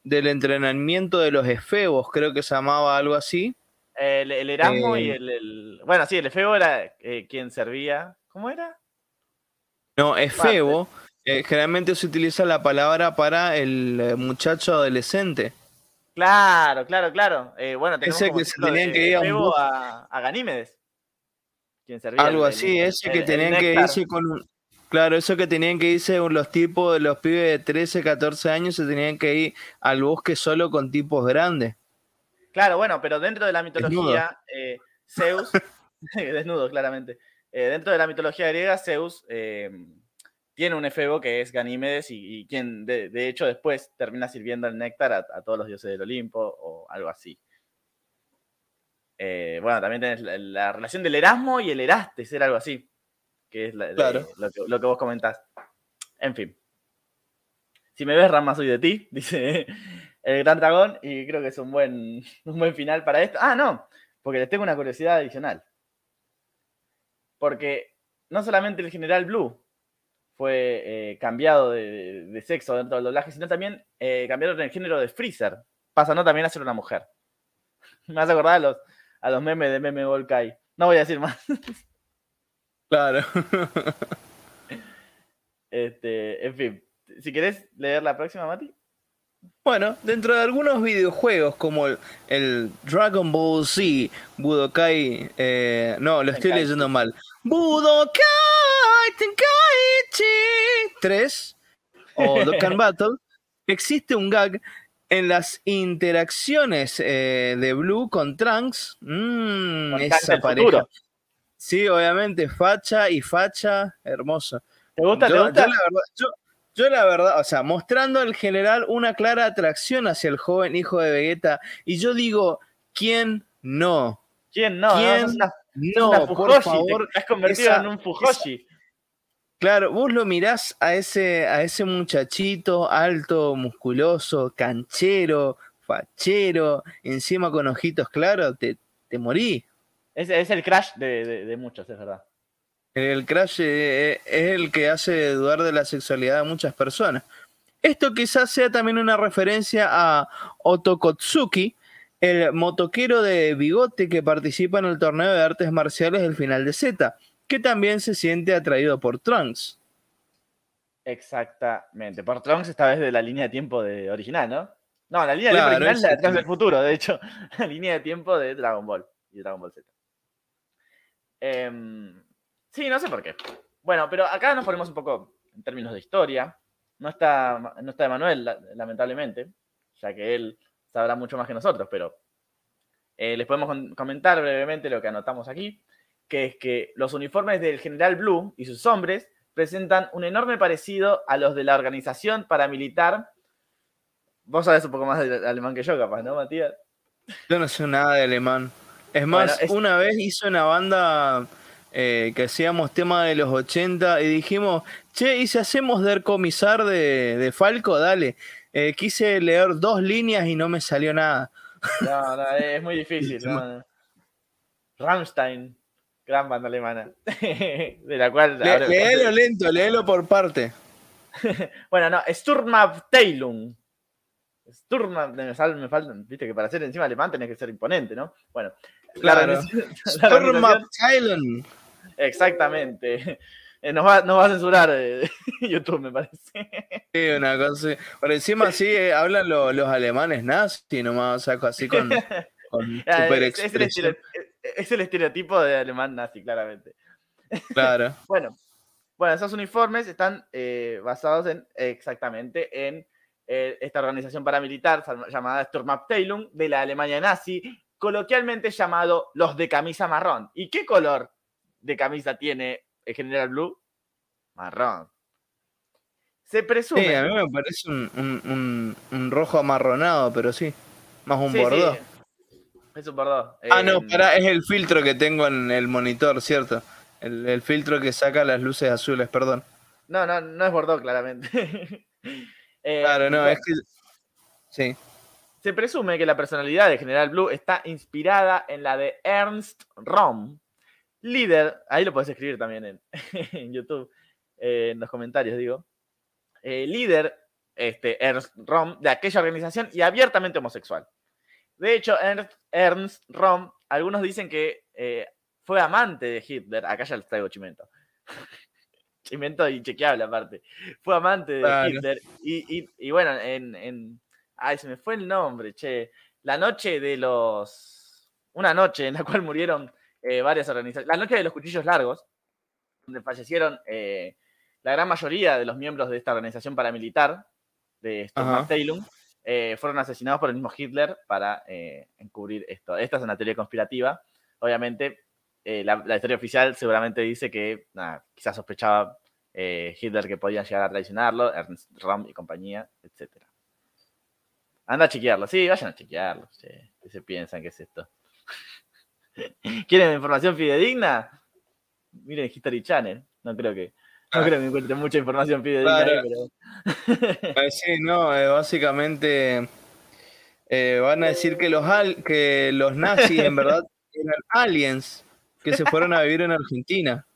del entrenamiento de los efebos, creo que se llamaba algo así. El, Erasmo y el, Bueno, sí, el efebo era quien servía... ¿Cómo era? No, efebo, eh, generalmente se utiliza la palabra para el eh, muchacho adolescente. Claro, claro, claro. Eh, bueno, ese que se tenían que ir a, a, Ganímedes. Algo así, ese que tenían que irse con un. Claro, eso que tenían que irse los tipos, los pibes de 13, 14 años se tenían que ir al bosque solo con tipos grandes. Claro, bueno, pero dentro de la mitología, Zeus, desnudo, claramente. dentro de la mitología griega, Zeus tiene un efebo que es Ganímedes y, quien de, hecho después termina sirviendo el néctar a, todos los dioses del Olimpo o algo así. Eh, bueno, también tenés la, relación del Erasmo y el Erastes, era algo así, que es lo, que, vos comentás. En fin. Si me ves, Rama, soy de ti, dice el gran dragón, y creo que es un buen, un buen final para esto. Ah, no, porque les tengo una curiosidad adicional. Porque no solamente el general Blue fue eh, cambiado de, sexo dentro del doblaje, sino también eh, cambiaron el género de Freezer, pasando también a ser una mujer. Me acordar a los, a los memes de Meme Volkai. No voy a decir más. Claro. Este, en fin, si querés leer la próxima, Mati. Bueno, dentro de algunos videojuegos como el, Dragon Ball Z, Budokai, eh, no, lo estoy leyendo mal. Budokai Tenkaichi 3 o Dokkan Battle, existe un gag en las interacciones eh, de Blue con Trunks. Mmm, esa pareja. Sí, obviamente, facha y facha, hermoso. ¿Te gusta? Yo, la verdad, yo, la verdad, o sea, mostrando al general una clara atracción hacia el joven hijo de Vegeta, y yo digo, ¿quién no? ¿Quién no? ¿Quién no? por favor. Te has convertido en un Fujoshi. Claro, vos lo mirás a ese, a ese muchachito alto, musculoso, canchero, fachero, encima con ojitos claros, te, te morí. Es, es el crash de, muchos, es verdad. El crash eh, es el que hace dudar de la sexualidad de muchas personas. Esto quizás sea también una referencia a Otokotsuki, el motoquero de bigote que participa en el torneo de artes marciales del final de Z que también se siente atraído por Trunks. Exactamente. Por Trunks esta vez de la línea de tiempo de original, ¿no? No, la línea de tiempo original es la de Trunks del futuro, de hecho. La línea de tiempo de Dragon Ball y Dragon Ball Z. Em, sí, no sé por qué. Bueno, pero acá nos ponemos un poco en términos de historia. No está, no está Emanuel, lamentablemente, ya que él sabrá mucho más que nosotros, pero eh, les podemos comentar brevemente lo que anotamos aquí que es que los uniformes del General Blue y sus hombres presentan un enorme parecido a los de la organización paramilitar. Vos sabés un poco más de alemán que yo, capaz, ¿no, Matías? Yo no sé nada de alemán. Es más, una vez hizo una banda eh, que hacíamos tema de los 80 y dijimos, che, ¿y si hacemos Der Comisar de, de Falco? Dale. Eh, quise leer dos líneas y no me salió nada. No, no, es muy difícil. ¿no? Rammstein. Gran banda alemana. de la cual. léelo lento, léelo por parte. bueno, no, Sturmabteilung. Sturm, me, me faltan, viste que para ser encima alemán tenés que ser imponente, ¿no? Bueno, claro. Sturmabteilung. Exactamente. Eh, nos, va, nos va a censurar eh, YouTube, me parece. Sí, una cosa. Por encima sí eh, hablan los alemanes nazi, nomás saco así con, con super es, es el estereotipo de alemán nazi, claramente. Claro. bueno, bueno, esos uniformes están eh, basados en exactamente en esta organización paramilitar llamada Sturmabteilung de la Alemania nazi, coloquialmente llamado los de camisa marrón. ¿Y qué color de camisa tiene el General Blue? Marrón. Se presume. Sí, a mí me parece un, rojo amarronado, pero sí. Más un bordó. Es un bordó. Ah, no, para, es el filtro que tengo en el monitor, ¿cierto? El, filtro que saca las luces azules, perdón. No, no, no es Bordeaux, claramente. Eh, claro, no, es que. Sí. Se presume que la personalidad de General Blue está inspirada en la de Ernst Rom, líder, ahí lo puedes escribir también en, YouTube, eh, en los comentarios, digo, eh, líder este, Ernst Rom de aquella organización y abiertamente homosexual. De hecho, Ernst, Ernst Rom, algunos dicen que fue amante de Hitler, acá ya les traigo chimento. chimento y chequeable aparte. Fue amante de Hitler. Y, bueno, en, Ay, se me fue el nombre, che. La noche de los. Una noche en la cual murieron eh, varias organizaciones. La noche de los cuchillos largos, donde fallecieron eh, la gran mayoría de los miembros de esta organización paramilitar, de Sturm eh, fueron asesinados por el mismo Hitler para encubrir esto. Esta es una teoría conspirativa. Obviamente, la, historia oficial seguramente dice que quizás sospechaba Hitler que podía llegar a traicionarlo, Ernst Röhm y compañía, etc. Anda a chequearlo, sí, vayan a chequearlo. ¿Qué se piensan que es esto? ¿Quieren información fidedigna? Miren History Channel. No creo que, no ah. creo que encuentren mucha información fidedigna ahí, pero. Pues sí, no, eh, básicamente van a decir que los, que los nazis en verdad eran aliens que se fueron a vivir en Argentina.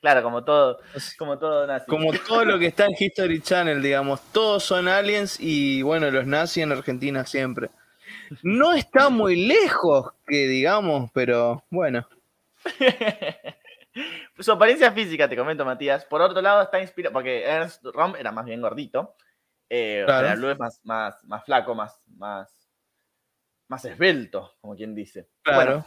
Claro, como todo, como todo nazi. Como todo lo que está en History Channel, digamos, todos son aliens y bueno, los nazis en Argentina siempre. No está muy lejos que digamos, pero bueno. Su apariencia física, te comento, Matías. Por otro lado, está inspirado, porque Ernst Rom era más bien gordito. Eh, Blue es más, más, más flaco, más, más más esbelto, como quien dice. Claro.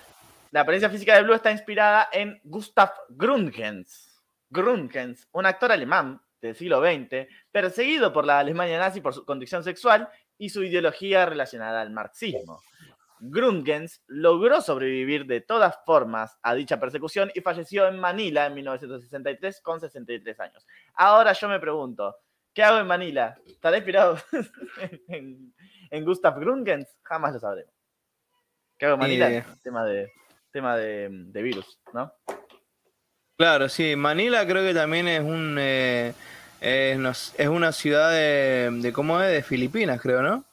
la apariencia física de Blue está inspirada en Gustav Gründgens. Gründgens, un actor alemán del siglo XX, perseguido por la Alemania nazi por su condición sexual y su ideología relacionada al marxismo. Gründgens logró sobrevivir de todas formas a dicha persecución y falleció en Manila en 1963 con 63 años. Ahora yo me pregunto, ¿qué hago en Manila? ¿Estaré inspirado en, en Gustav Grungens, jamás lo sabremos. ¿Qué hago Manila? Tema, de, tema de, virus, ¿no? Claro, sí. Manila creo que también es un eh, es, una ciudad de, de, ¿cómo es? De Filipinas, creo, ¿no?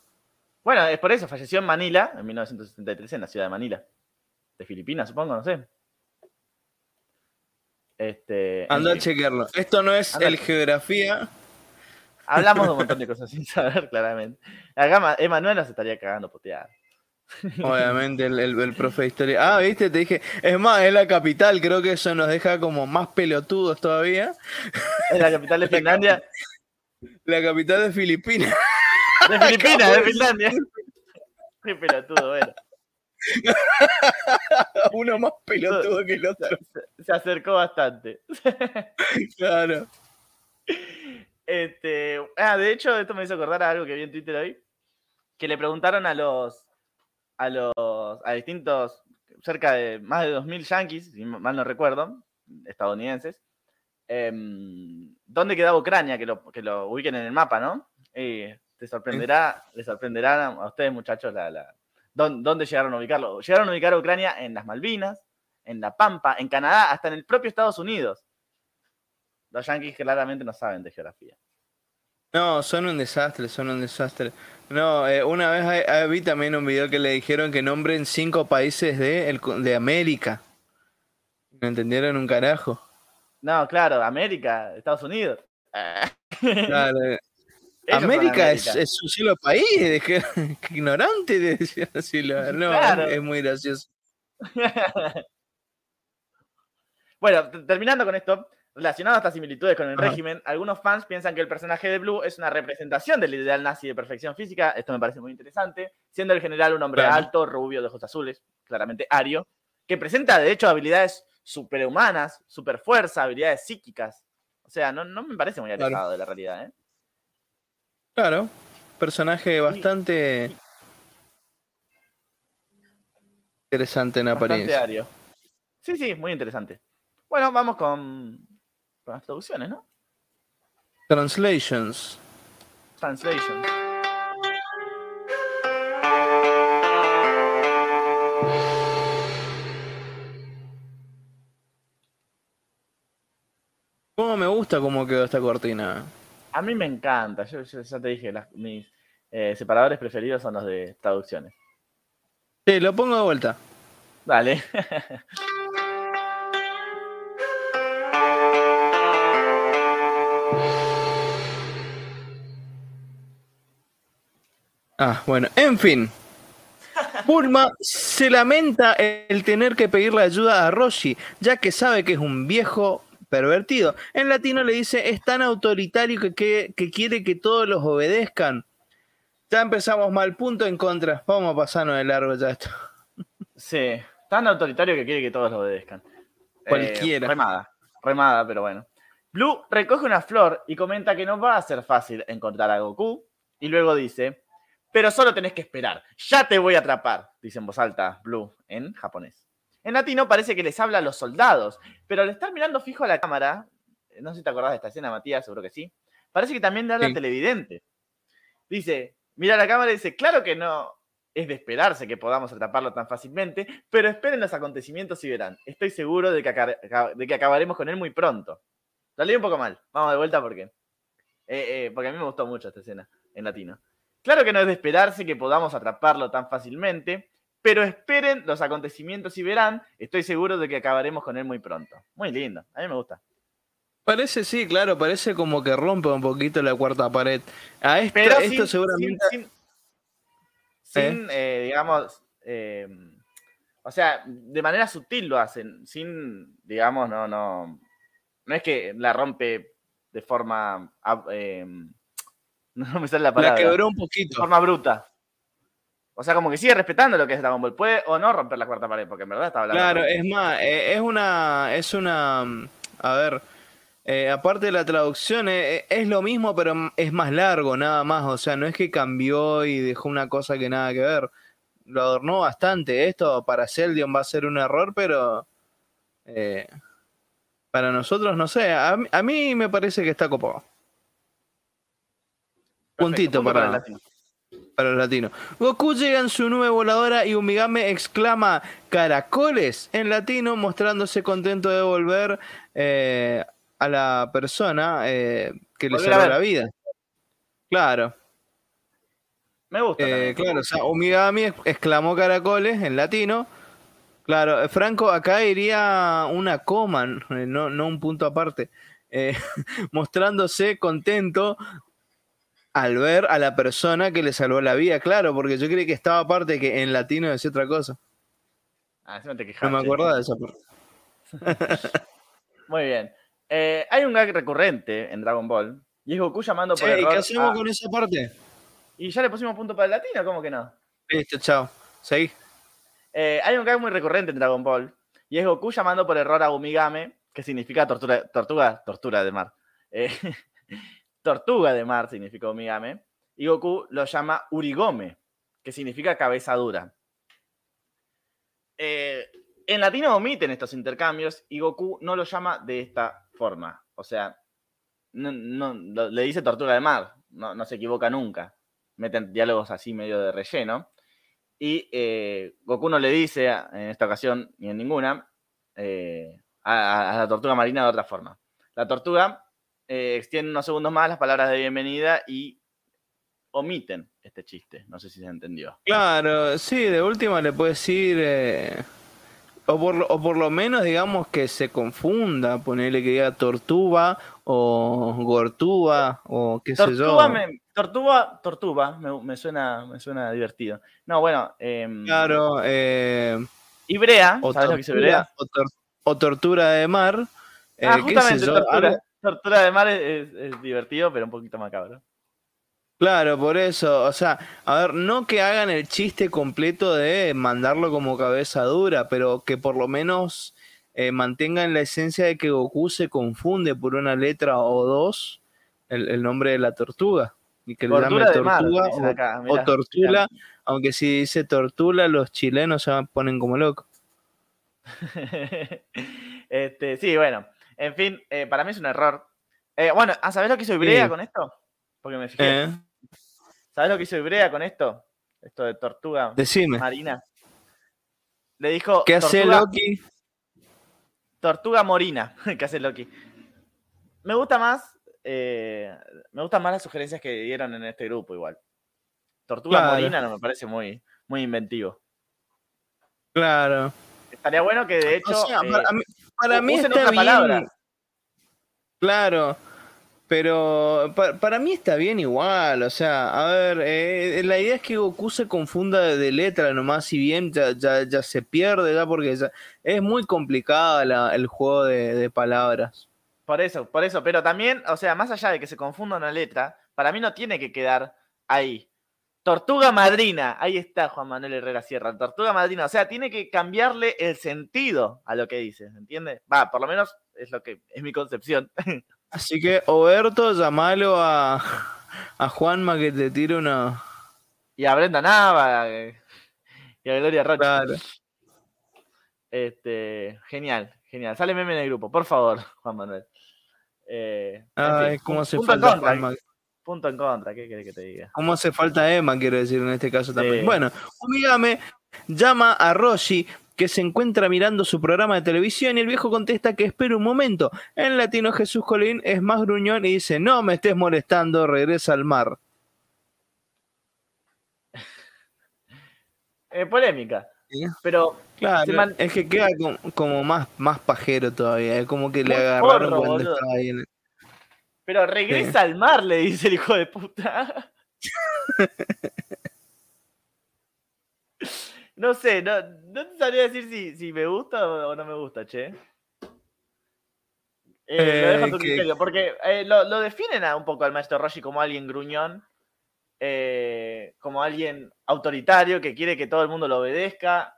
Bueno, es por eso, falleció en Manila en 1973, en la ciudad de Manila. De Filipinas, supongo, no sé. Este, Anda a chequearlo. Esto no es el geografía, Hablamos de un montón de cosas sin saber, claramente. Acá Emanuel nos estaría cagando putear. Obviamente, el, el, profe de historia. Ah, viste, te dije. Es más, es la capital. Creo que eso nos deja como más pelotudos todavía. ¿Es la capital de Finlandia? La capital de Filipinas. De Filipinas, de Finlandia. Qué pelotudo, bueno. Uno más pelotudo que el otro. Se, se acercó bastante. Claro. Este, ah, de hecho, esto me hizo acordar a algo que vi en Twitter hoy, que le preguntaron a los, a los, a distintos, cerca de más de 2.000 yankees, si mal no recuerdo, estadounidenses, em, ¿dónde quedaba Ucrania? Que lo, que lo ubiquen en el mapa, ¿no? Y te sorprenderá, les sorprenderá a ustedes, muchachos, la, la, ¿dónde llegaron a ubicarlo? Llegaron a ubicar a Ucrania en las Malvinas, en La Pampa, en Canadá, hasta en el propio Estados Unidos. Los yankees claramente no saben de geografía. No, son un desastre, son un desastre. No, eh, una vez vi también un video que le dijeron que nombren cinco países de, de América. No entendieron un carajo. No, claro, América, Estados Unidos. Claro. América, Es, su cielo país, que, ignorante de decir así. No, es, muy gracioso. bueno, terminando con esto, Relacionado a estas similitudes con el régimen, algunos fans piensan que el personaje de Blue es una representación del ideal nazi de perfección física. Esto me parece muy interesante. Siendo el general un hombre alto, rubio, de ojos azules, claramente ario, que presenta de hecho habilidades superhumanas, superfuerza, habilidades psíquicas. O sea, no, me parece muy alejado de la realidad. ¿eh? Claro, personaje bastante interesante en apariencia. Ario. Sí, sí, muy interesante. Bueno, vamos con con las traducciones, ¿no? Translations. Translations. ¿Cómo me gusta cómo quedó esta cortina? A mí me encanta. Yo, ya te dije, mis eh, separadores preferidos son los de traducciones. Sí, lo pongo de vuelta. Dale. ah, bueno, en fin. Bulma se lamenta el tener que pedirle ayuda a Roshi, ya que sabe que es un viejo pervertido. En latino le dice, es tan autoritario que, que, quiere que todos los obedezcan. Ya empezamos mal, punto en contra. Vamos a pasarnos de largo ya esto. Sí, tan autoritario que quiere que todos lo obedezcan. Eh, Cualquiera. remada, remada, pero bueno. Blue recoge una flor y comenta que no va a ser fácil encontrar a Goku. Y luego dice, pero solo tenés que esperar. Ya te voy a atrapar, dice en voz alta Blue en japonés. En latino parece que les habla a los soldados, pero al estar mirando fijo a la cámara, eh, no sé si te acordás de esta escena, Matías, seguro que sí, parece que también le habla al televidente. Dice, mira la cámara y dice, claro que no es de esperarse que podamos atraparlo tan fácilmente, pero esperen los acontecimientos y verán. Estoy seguro de que, acabaremos con él muy pronto. Lo leí un poco mal, vamos de vuelta porque, eh, eh, porque a mí me gustó mucho esta escena en latino. Claro que no es de esperarse que podamos atraparlo tan fácilmente, pero esperen los acontecimientos y verán, estoy seguro de que acabaremos con él muy pronto. Muy lindo, a mí me gusta. Parece, sí, claro, parece como que rompe un poquito la cuarta pared. A esto, esto seguramente... Sin, ¿Eh? Eh, digamos, eh, o sea, de manera sutil lo hacen, sin, digamos, no, no, no es que la rompe de forma, no me sale la palabra. La quebró un poquito. De forma bruta. O sea, como que sigue respetando lo que es Dragon Ball. Puede o no romper la cuarta pared, porque en verdad está hablando. Claro, es más, eh, es una. Es una. A ver. Eh, aparte de la traducción, eh, es lo mismo, pero es más largo, nada más. O sea, no es que cambió y dejó una cosa que nada que ver. Lo adornó bastante. Esto para Celdion va a ser un error, pero. para nosotros, no sé. A, mí me parece que está copado. Puntito para. para para los latinos. Goku llega en su nube voladora y Umigame exclama caracoles en latino, mostrándose contento de volver eh, a la persona eh, que le salva la vida. Claro. Me gusta. Eh, claro, o sea, Umigami exclamó caracoles en latino. Claro, Franco, acá iría una coma, no, no un punto aparte. mostrándose contento al ver a la persona que le salvó la vida, claro, porque yo creí que estaba aparte que en latino decía otra cosa. Ah, no te No me acordaba de esa parte. Muy bien. Eh, hay un gag recurrente en Dragon Ball y es Goku llamando por error. ¿Y qué hacemos con esa parte? Y ya le pusimos punto para el latino, ¿cómo que no? Listo, chao. Seguí. Eh, hay un gag muy recurrente en Dragon Ball y es Goku llamando por error a Umigame, que significa tortura, tortuga, tortura de mar. Eh, Tortuga de mar significa Omigame. Y Goku lo llama Urigome, que significa cabeza dura. Eh, en latino omiten estos intercambios y Goku no lo llama de esta forma. O sea, no, le dice tortuga de mar, no, se equivoca nunca. Meten diálogos así medio de relleno. Y eh, Goku no le dice en esta ocasión, ni en ninguna, eh, a, la tortuga marina de otra forma. La tortuga eh, extienden unos segundos más las palabras de bienvenida y omiten este chiste. No sé si se entendió. Claro, sí, de última le puedes decir. Eh, o, por, o por lo menos, digamos, que se confunda, ponerle que diga tortuga o gortuba o qué sé yo. tortuga, tortuga, me, suena, me suena divertido. No, bueno. Em, claro. Eh, Ibrea, o ¿sabes tortura, lo que O, tortura de mar. ah, justamente, tortura. Tortura de mar es, divertido, pero un poquito macabro. Claro, por eso, o sea, a ver, no que hagan el chiste completo de mandarlo como cabeza dura, pero que por lo menos eh, mantengan la esencia de que Goku se confunde por una letra o dos el, nombre de la tortuga. Y que le llame tortuga o, tortula, aunque si dice tortula, los chilenos se ponen como locos. este, sí, bueno. En fin, eh, para mí es un error. Eh, bueno, ¿a ¿sabes lo que hizo Ibrea con esto? Porque me fijé. Eh. ¿Sabes lo que hizo Ibrea con esto? Esto de tortuga Decime. marina. Le dijo. ¿Qué hace Loki? Tortuga morina. ¿Qué hace Loki? me gusta más, eh, me gustan más las sugerencias que dieron en este grupo igual. Tortuga Molina no me parece muy, muy inventivo. Claro. Estaría bueno que de hecho. Para mí, está bien. Claro. Pero para, mí está bien igual, o sea, a ver, eh, la idea es que Goku se confunda de, letra nomás, si bien ya, ya, se pierde, ya porque es muy complicado el juego de, palabras. Por eso, por eso, pero también, o sea, más allá de que se confunda una letra, para mí no tiene que quedar ahí. Tortuga madrina, ahí está Juan Manuel Herrera Sierra, tortuga madrina, o sea, tiene que cambiarle el sentido a lo que dice, ¿entiendes? Va, por lo menos es lo que es mi concepción. Así que, Oberto, llamalo a, a Juanma que te tire una. Y a Brenda Nava eh, y a Gloria Rocha. Este, genial, genial. Sale meme en el grupo, por favor, Juan Manuel. Eh, Ay, ¿cómo hace falta Punto en contra, ¿qué querés que te diga? ¿Cómo hace falta Emma, quiero decir, en este caso también? Bueno, Umigame llama a Roshi que se encuentra mirando su programa de televisión y el viejo contesta que espera un momento. En latino Jesús Colín es más gruñón y dice, no me estés molestando, regresa al mar. Eh, polémica. Pero claro, es que queda como, más, más pajero todavía. Es como que le agarraron cuando estaba ahí en Pero regresa al mar, le dice el hijo de puta. No sé, no, no te sabría decir si, si me gusta o no me gusta, che. Eh, lo dejo a tu eh, criterio, porque eh, lo, lo, definen a un poco al maestro Roshi como alguien gruñón, como alguien autoritario que quiere que todo el mundo lo obedezca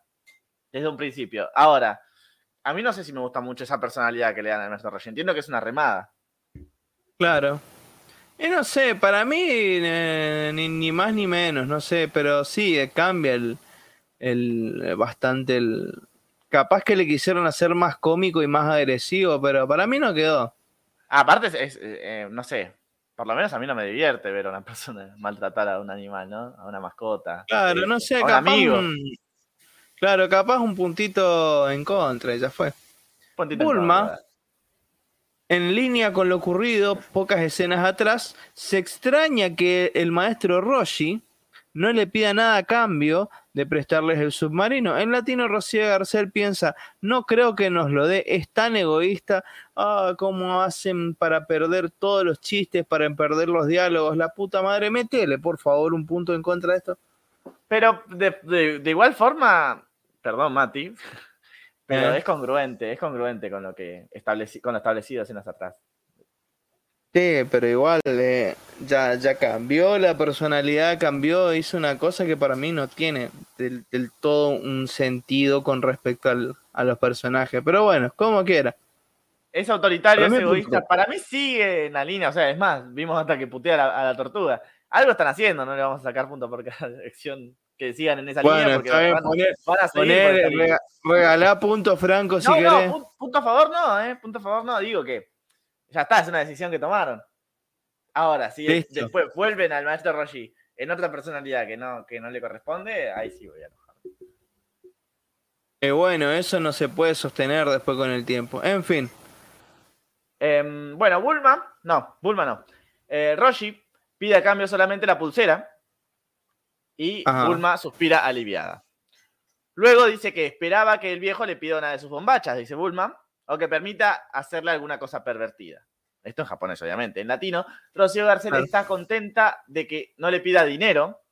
desde un principio. Ahora, a mí no sé si me gusta mucho esa personalidad que le dan al maestro Roshi. Entiendo que es una remada. Claro. Y no sé, para mí ni, ni, más ni menos, no sé, pero sí, cambia el, el eh, bastante el capaz que le quisieron hacer más cómico y más agresivo, pero para mí no quedó. Aparte, es, eh, no sé, por lo menos a mí no me divierte ver a una persona maltratar a un animal, ¿no? A una mascota. Claro, eh, no sé, capaz un, claro, capaz un puntito en contra, ya fue. Bulma, en línea con lo ocurrido, pocas escenas atrás, se extraña que el maestro Roshi no le pida nada a cambio de prestarles el submarino. En latino, Rocío Garcel piensa, no creo que nos lo dé, es tan egoísta, ah, cómo hacen para perder todos los chistes, para perder los diálogos, la puta madre, métele, por favor, un punto en contra de esto. Pero de, igual forma, perdón, Mati, pero es congruente, es congruente con lo que estableci con lo establecido escenas atrás. Sí, pero igual eh, ya, ya cambió la personalidad, cambió, hizo una cosa que para mí no tiene del, todo un sentido con respecto a los personajes. Pero bueno, como quiera. Es autoritario, es egoísta. Para mí sigue en la línea, o sea, es más, vimos hasta que putea a la, tortuga. Algo están haciendo, no le vamos a sacar punto por cada elección que sigan en esa línea porque van, a seguir. regalá punto franco si querés. No, punto a favor no, eh, punto a favor no, digo que ya está, es una decisión que tomaron. Ahora, si después vuelven al maestro Roshi en otra personalidad que no, que no le corresponde, ahí sí voy a enojar. Eh, bueno, eso no se puede sostener después con el tiempo. En fin. Em, bueno, Bulma, no, Bulma no. Eh, Roshi pide a cambio solamente la pulsera y Bulma suspira aliviada. Luego dice que esperaba que el viejo le pida una de sus bombachas, dice Bulma, o que permita hacerle alguna cosa pervertida. Esto en japonés, obviamente. En latino, Rocío Garcés está contenta de que no le pida dinero,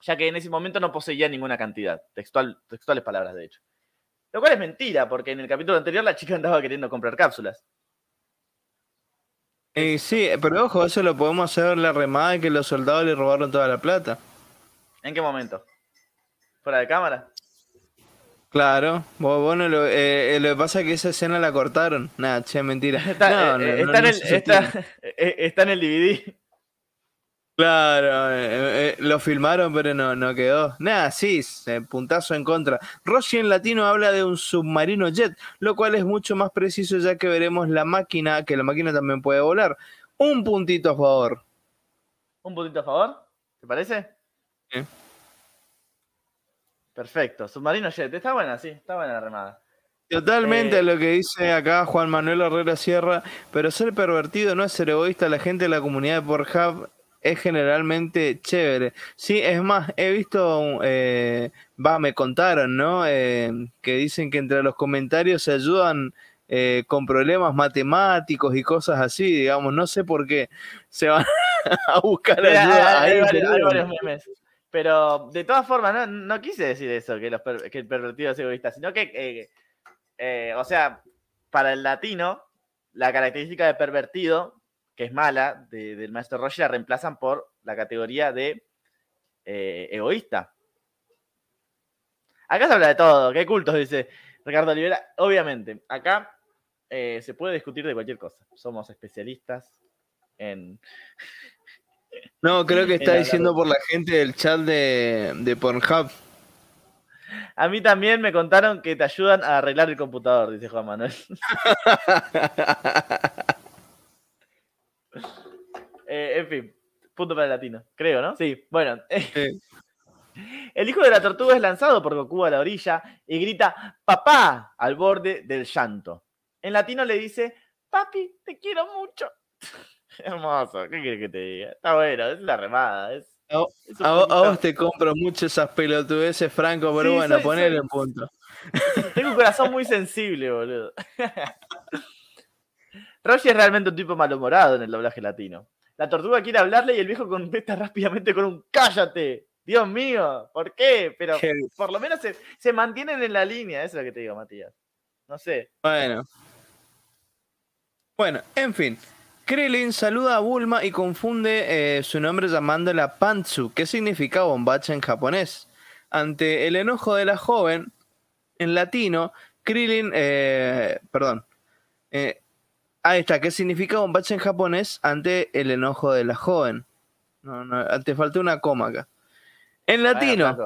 ya que en ese momento no poseía ninguna cantidad. Textual, textuales palabras, de hecho. Lo cual es mentira, porque en el capítulo anterior la chica andaba queriendo comprar cápsulas. Eh, sí, pero ojo, eso lo podemos hacer la remada de que los soldados le robaron toda la plata. ¿En qué momento? ¿Fuera de cámara? Claro, bueno, lo, eh, lo que pasa es que esa escena la cortaron. Nada, che, mentira. Está, en, el, DVD. Claro, eh, eh, lo filmaron, pero no, no quedó. Nada, sí, puntazo en contra. Roshi en latino habla de un submarino jet, lo cual es mucho más preciso ya que veremos la máquina, que la máquina también puede volar. Un puntito a favor. ¿Un puntito a favor? ¿Te parece? Sí. Perfecto. Submarino Jet. Está buena, sí. Está buena la remada. Totalmente eh, lo que dice acá Juan Manuel Herrera Sierra, pero ser pervertido no es ser egoísta, la gente de la comunidad de Pornhub es generalmente chévere. Sí, es más, he visto, eh, va, me contaron, ¿no? Eh, que dicen que entre los comentarios se ayudan eh, con problemas matemáticos y cosas así, digamos, no sé por qué se van a buscar ayuda. Hay, varios memes. Pero de todas formas, no, quise decir eso, que, que el pervertido es egoísta, sino que eh, o sea, para el latino, la característica de pervertido, que es mala, del maestro Roger, la reemplazan por la categoría de eh, egoísta. Acá se habla de todo, qué cultos, dice Ricardo Olivera. Obviamente, acá eh, se puede discutir de cualquier cosa. Somos especialistas en. No, creo que está diciendo por la gente del chat de, de Pornhub. A mí también me contaron que te ayudan a arreglar el computador, dice Juan Manuel. Eh, en fin, punto para el latino, creo, ¿no? Sí, bueno. El hijo de la tortuga es lanzado por Goku a la orilla y grita ¡Papá! al borde del llanto. En latino le dice Papi, te quiero mucho. Hermoso, ¿qué quieres que te diga? Está bueno, es la remada, es a, vos te compro mucho esas pelotudeces, Franco, pero bueno, ponele en punto. Tengo un corazón muy sensible, boludo. Roger es realmente un tipo malhumorado en el doblaje latino. La tortuga quiere hablarle y el viejo contesta rápidamente con un ¡cállate! Dios mío, ¿por qué? Pero por lo menos se, se, mantienen en la línea, eso es lo que te digo, Matías. No sé. Bueno. Bueno, en fin. Krillin saluda a Bulma y confunde eh, su nombre llamándola Pantsu, que significa bombacha en japonés. Ante el enojo de la joven, en latino, Krillin, eh, perdón, eh, ahí está, ¿qué significa bombacha en japonés ante el enojo de la joven? No, no, te faltó una coma acá. En latino,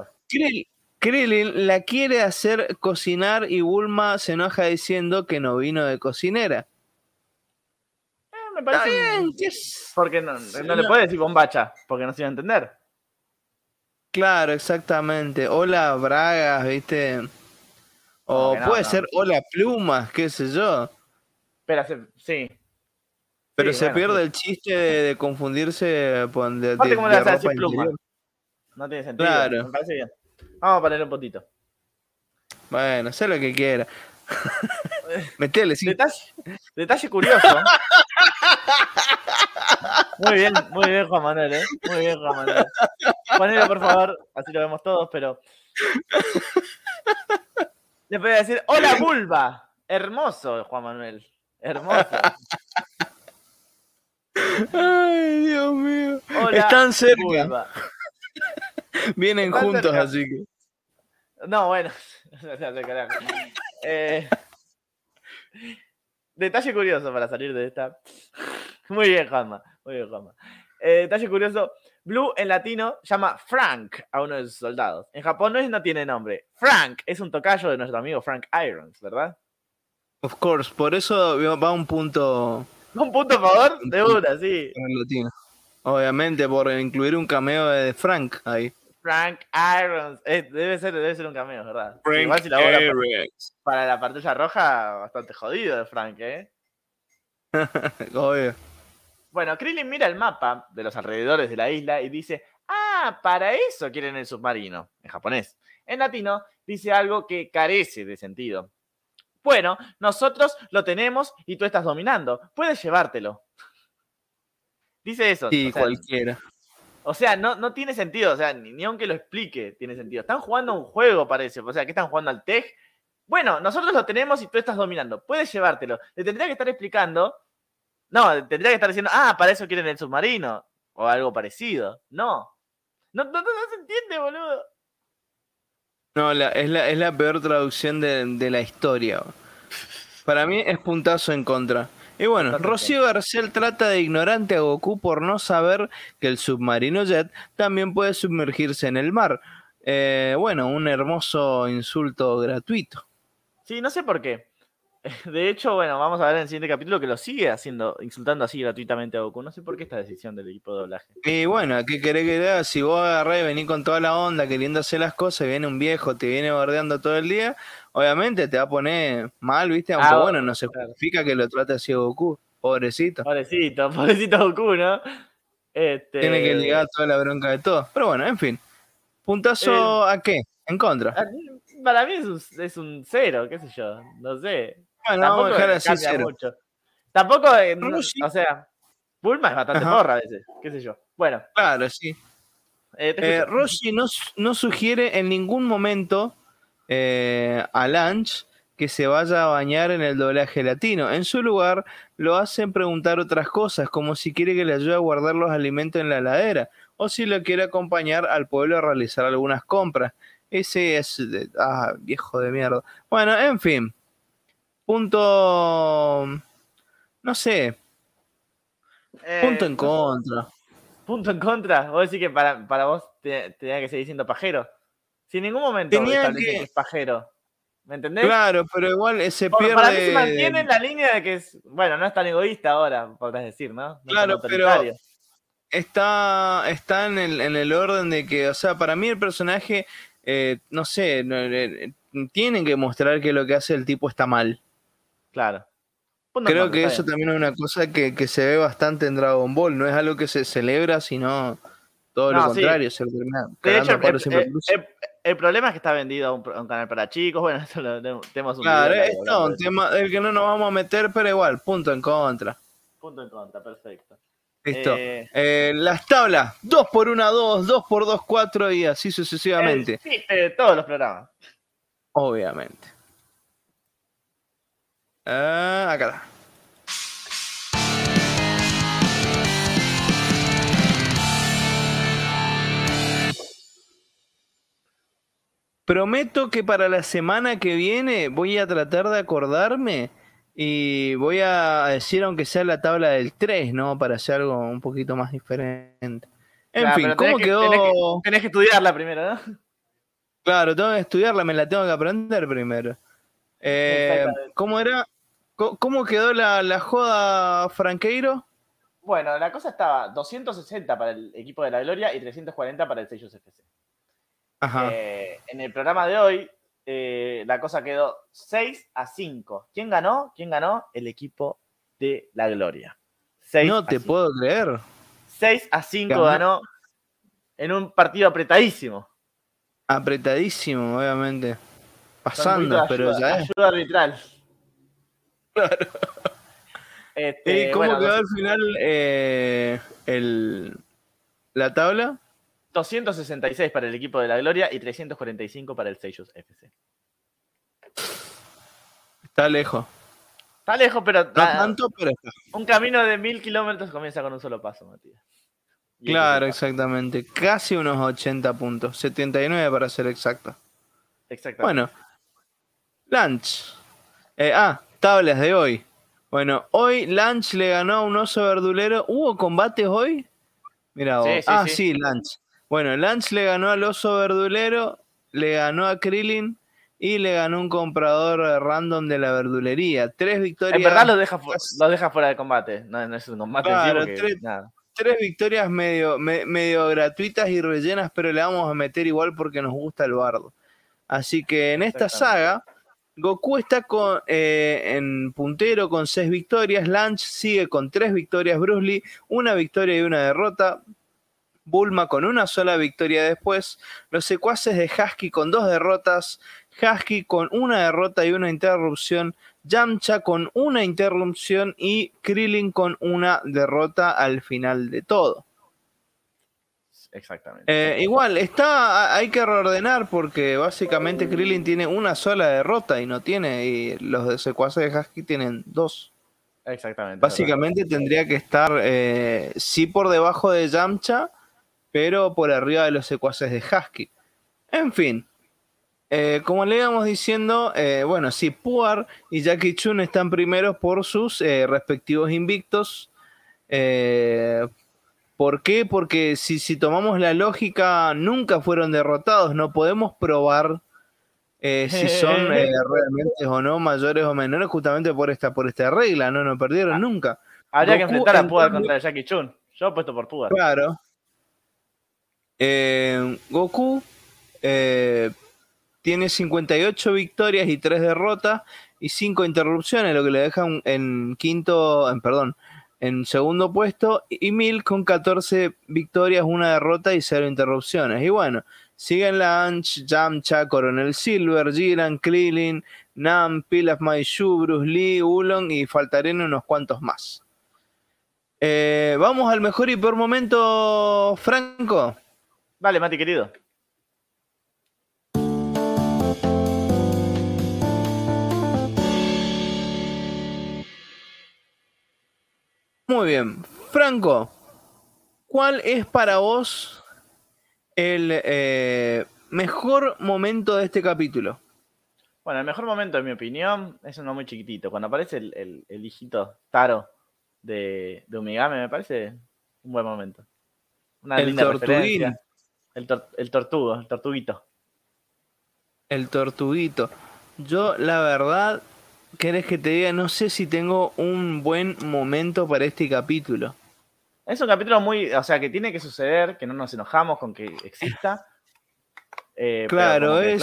Krillin la quiere hacer cocinar y Bulma se enoja diciendo que no vino de cocinera me parece. bien. Porque no, le puede decir bombacha, porque no se iba a entender. Claro, exactamente. Hola Bragas, ¿viste? O puede ser hola plumas, qué sé yo. Pero sí. Pero se pierde el chiste de, confundirse con de, ¿cómo le vas a decir pluma? No tiene sentido. Claro. Me parece bien. Vamos a ponerle un poquito. Bueno, sé lo que quiera. Metele, sí. Detalle, curioso. Muy bien, muy bien, Juan Manuel, ¿eh? Muy bien, Juan Manuel. Ponelo, por favor, así lo vemos todos, pero. Le voy a decir, hola, vulva. Hermoso, Juan Manuel. Hermoso. Ay, Dios mío. Están cerca. Vienen juntos, así que. No, bueno. Eh, detalle curioso para salir de esta. Muy bien, Juanma. Muy bien, Juanma. Eh, detalle curioso. Blue en latino llama Frank a uno de sus soldados. En japonés no tiene nombre. Frank es un tocayo de nuestro amigo Frank Irons, ¿verdad? Of course, por eso va un punto. Un punto a favor de una, sí. En latino. Obviamente, por incluir un cameo de Frank ahí. Frank Irons. Eh, debe, ser, debe ser un cameo, ¿verdad? Igual si la Irons. Para, la pantalla roja, bastante jodido de Frank, ¿eh? Obvio. Bueno, Krillin mira el mapa de los alrededores de la isla y dice, ah, para eso quieren el submarino, en japonés. En latino dice algo que carece de sentido. Bueno, nosotros lo tenemos y tú estás dominando. Puedes llevártelo. Dice eso. Sí, cualquiera. O sea, no, no tiene sentido, o sea, ni, aunque lo explique tiene sentido. Están jugando un juego, parece. O sea, ¿qué están jugando al TEG? Bueno, nosotros lo tenemos y tú estás dominando. Puedes llevártelo. Le tendría que estar explicando. No, tendría que estar diciendo, ah, para eso quieren el submarino. O algo parecido. No. No, no, se entiende, boludo. No, es, la, es la peor traducción de, de la historia. Para mí es puntazo en contra. Y bueno, Rocío Garcel trata de ignorante a Goku por no saber que el submarino Jet también puede sumergirse en el mar. Eh, bueno, un hermoso insulto gratuito. Sí, no sé por qué. De hecho, bueno, vamos a ver en el siguiente capítulo que lo sigue haciendo, insultando así gratuitamente a Goku. No sé por qué esta decisión del equipo de doblaje. Y bueno, ¿qué querés que haga? Si vos agarrás y venís con toda la onda queriendo hacer las cosas, viene un viejo, te viene bordeando todo el día, obviamente te va a poner mal, ¿viste? Aunque ah, bueno, no se justifica que lo trate así a Goku. Pobrecito. Pobrecito, pobrecito Goku, ¿no? Este... Tiene que ligar toda la bronca de todo. Pero bueno, en fin. ¿Puntazo a qué? En contra. Para mí es un cero, qué sé yo. No sé. Bueno, vamos a dejar así cero. Mucho. Tampoco, eh, o sea, Bulma es bastante porra a veces, qué sé yo. Bueno. Claro, sí. Eh, eh Roshi no, no, sugiere en ningún momento eh, a Lanch que se vaya a bañar en el doblaje latino. En su lugar, lo hacen preguntar otras cosas, como si quiere que le ayude a guardar los alimentos en la heladera, o si lo quiere acompañar al pueblo a realizar algunas compras. Ese es... Ah, viejo de mierda. Bueno, en fin. Punto. No sé. punto en eh, contra. Punto en contra. Vos decís que para, para vos tenía que seguir siendo pajero. Si en ningún momento tenía que... es pajero. ¿Me entendés? Claro, pero igual se pierde. Para mí se mantiene en la línea de que es. Bueno, no es tan egoísta ahora, podrás decir, ¿no? claro, pero. Está, está en, el, en el orden de que, o sea, para mí el personaje, eh, no sé, eh, tienen que mostrar que lo que hace el tipo está mal. Claro. Creo que eso también es una cosa que, se ve bastante en Dragon Ball. No es algo que se celebra, sino todo lo contrario. Se de hecho, el, problema es que está vendido a un, canal para chicos. Bueno, eso lo tenemos un Claro, es un tema del que no nos vamos a meter, pero igual, punto en contra. Punto en contra, perfecto. Listo. Eh, eh, las tablas, 2 por 1, 2, 2 por 2, 4 y así sucesivamente. Sí, todos los programas. Obviamente. Ah, acá Prometo que para la semana que viene voy a tratar de acordarme y voy a decir aunque sea la tabla del 3, ¿no? Para hacer algo un poquito más diferente. En fin, ¿cómo quedó? tenés que, estudiarla primero, ¿no? Claro, tengo que estudiarla, me la tengo que aprender primero. Eh, ¿Cómo era? ¿Cómo quedó la, joda Franqueiro? Bueno, la cosa estaba 260 para el equipo de la Gloria y 340 para el Sellos FC. Ajá. Eh, en el programa de hoy, eh, la cosa quedó 6 a 5. ¿Quién ganó? ¿Quién ganó? El equipo de la Gloria. no te puedo creer. 6 a 5 ganó en un partido apretadísimo. Apretadísimo, obviamente. Pasando, pero ya es. Ayuda arbitral. Claro. Este, ¿Y cómo quedó al final eh, el, la tabla? 266 para el equipo de la Gloria y 345 para el Seychelles FC. Está lejos. Está lejos, pero. tanto, pero Un camino de mil kilómetros comienza con un solo paso, Matías. claro, exactamente. Casi unos 80 puntos. 79 para ser exacto. Exactamente. Bueno. Lunch. Eh, ah, tablas de hoy. Bueno, hoy Lunch le ganó a un oso verdulero. ¿Hubo combates hoy? Mira, ah, sí, Lunch. Bueno, Lunch le ganó al oso verdulero, le ganó a Krillin y le ganó un comprador random de la verdulería. Tres victorias. En verdad lo deja, lo deja fuera de combate. No, es un combate. Claro, tres, victorias medio, medio gratuitas y rellenas, pero le vamos a meter igual porque nos gusta el bardo. Así que en esta saga Goku está con, eh, en puntero con seis victorias. Lunch sigue con tres victorias. Bruce Lee, una victoria y una derrota. Bulma con una sola victoria después. Los secuaces de Husky con dos derrotas. Husky con una derrota y una interrupción. Yamcha con una interrupción y Krillin con una derrota al final de todo. Exactamente. Eh, igual, está, hay que reordenar porque básicamente Krillin tiene una sola derrota y no tiene, y los de secuaces de Husky tienen dos. Exactamente. Básicamente tendría que estar, eh, sí por debajo de Yamcha, pero por arriba de los secuaces de Husky. En fin, eh, como le íbamos diciendo, bueno, sí, Puar y Jackie Chun están primeros por sus respectivos invictos. ¿Por qué? Porque si, si tomamos la lógica, nunca fueron derrotados. No podemos probar eh, si son eh, realmente o no mayores o menores, justamente por esta, por esta regla, ¿no? No perdieron ah, nunca. Habría que enfrentar a Pugar contra Jackie Chun. Yo he puesto por Pugar. Claro. Goku tiene 58 victorias y 3 derrotas y 5 interrupciones, lo que le deja en quinto, en, perdón, en segundo puesto y Mil con 14 victorias, una derrota y 0 interrupciones. Y bueno, siguen Lanch, Yamcha, Coronel Silver, Jiran, Krillin, Nam, Pilaf Maishu, Bruce Lee, Ulon y faltarían unos cuantos más. Eh, vamos al mejor y peor momento, Franco. Vale, Mati querido. Muy bien. Franco, ¿cuál es para vos el eh, mejor momento de este capítulo? Bueno, el mejor momento, en mi opinión, es uno muy chiquitito. Cuando aparece el, hijito Taro de, de, Umigame, me parece un buen momento. Una el linda referencia. El, el tortugo, el tortuguito. El tortuguito. Yo, la verdad, ¿Querés que te diga? No sé si tengo un buen momento para este capítulo. Es un capítulo muy, o sea, que tiene que suceder, que no nos enojamos con que exista. Eh, claro, es,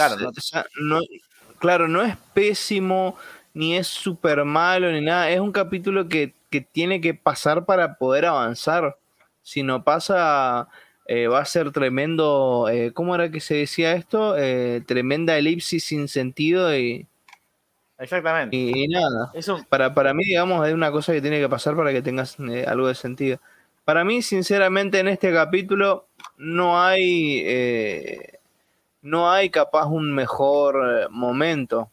no... claro, no es pésimo, ni es súper malo, ni nada. Es un capítulo que, tiene que pasar para poder avanzar. Si no pasa, eh, va a ser tremendo. Eh, ¿Cómo era que se decía esto? tremenda elipsis sin sentido y Exactamente. Y, nada. Para, para mí, digamos, es una cosa que tiene que pasar para que tengas eh, algo de sentido. Para mí, sinceramente, en este capítulo no hay. Eh, no hay capaz un mejor eh, momento.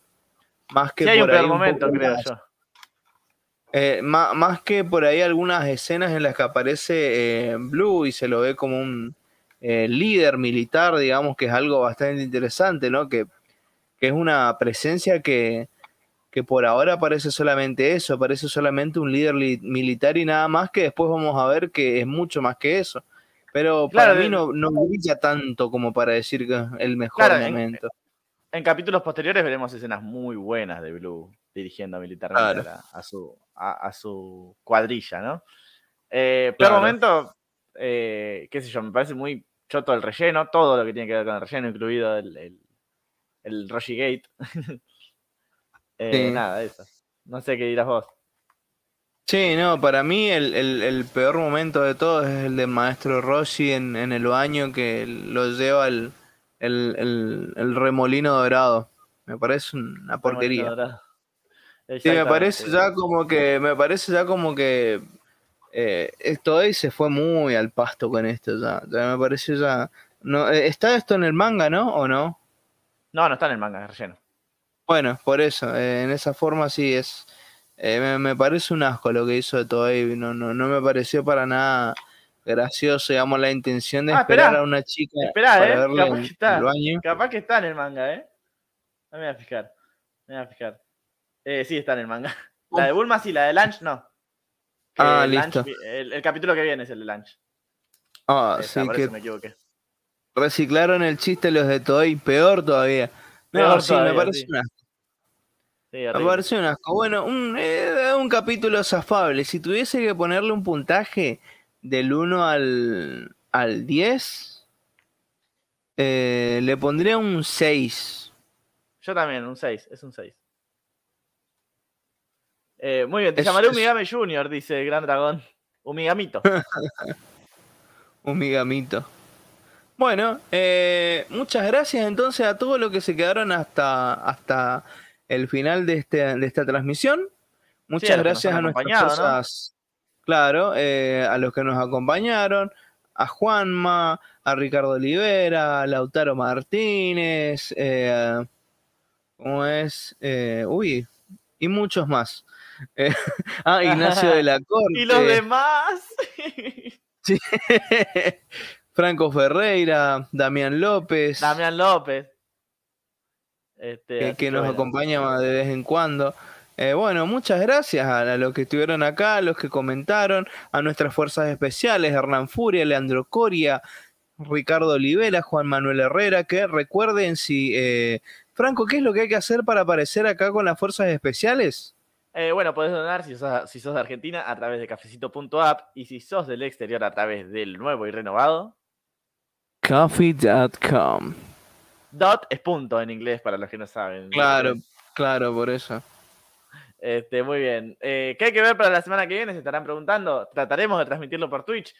Más que hay un peor momento, creo yo. más, que por ahí algunas escenas en las que aparece Blue y se lo ve como un líder militar, digamos, que es algo bastante interesante, ¿no? Que, que es una presencia que, que por ahora parece solamente eso, parece solamente un líder militar y nada más que después vamos a ver que es mucho más que eso. Pero para mí no, no brilla tanto como para decir que es el mejor momento. En, capítulos posteriores veremos escenas muy buenas de Blue dirigiendo militarmente a, su, a, su cuadrilla, ¿no? Eh, pero momento, eh, qué sé yo, me parece muy choto el relleno, todo lo que tiene que ver con el relleno, incluido el, el, el Roshi Gate. Eh, nada, eso. No sé qué dirás vos. Sí, no, para mí el, peor momento de todo es el de Maestro Rossi en, el baño que lo lleva el, el, remolino dorado. Me parece una porquería. Sí, me parece ya como que, me parece ya como que eh, esto ahí se fue muy al pasto con esto ya. me parece ya. No, eh, ¿Está esto en el manga, no? ¿O no? No, no está en el manga, es relleno. Bueno, por eso, eh, en esa forma sí es. Eh, me, parece un asco lo que hizo de Toei. No, no, no me pareció para nada gracioso, digamos, la intención de ah, esperar a una chica para eh, capaz que está, el baño. Capaz que está en el manga, ¿eh? No me voy a fijar. Me voy a fijar. Eh, sí, está en el manga. La de Bulma sí, la de Lunch no. ah, listo. el, capítulo que viene es el de Lunch. Ah, sí, que me equivoqué. Reciclaron el chiste los de Toei, peor todavía. No, sí, me parece un asco. Sí, un asco. Bueno, un, eh, un capítulo zafable. Si tuviese que ponerle un puntaje del 1 al, al 10, eh, le pondría un 6. Yo también, un 6, es un 6. Eh, muy bien, te llamaré Umigame Junior, dice Gran Dragón. Umigamito. Umigamito. Bueno, eh, muchas gracias entonces a todos los que se quedaron hasta, hasta el final de, este, de esta transmisión. Muchas gracias a nuestras cosas, claro, eh, a los que nos acompañaron, a Juanma, a Ricardo Olivera, a Lautaro Martínez, eh, ¿cómo es? uy, y muchos más. ah, Ignacio de la Corte. Y los demás. sí. Franco Ferreira, Damián López. Damián López. Este, que, nos acompaña de vez en cuando. Eh, bueno, muchas gracias a, los que estuvieron acá, a los que comentaron, a nuestras fuerzas especiales, Hernán Furia, Leandro Coria, Ricardo Olivera, Juan Manuel Herrera, que recuerden si eh, Franco, ¿qué es lo que hay que hacer para aparecer acá con las fuerzas especiales? Eh, bueno, podés donar si sos, si sos de Argentina a través de cafecito.app y si sos del exterior a través del nuevo y renovado. Coffee.com. Dot es punto en inglés para los que no saben. Claro, claro, por eso. Este, muy bien. Eh, ¿Qué hay que ver para la semana que viene? Se estarán preguntando. Trataremos de transmitirlo por Twitch.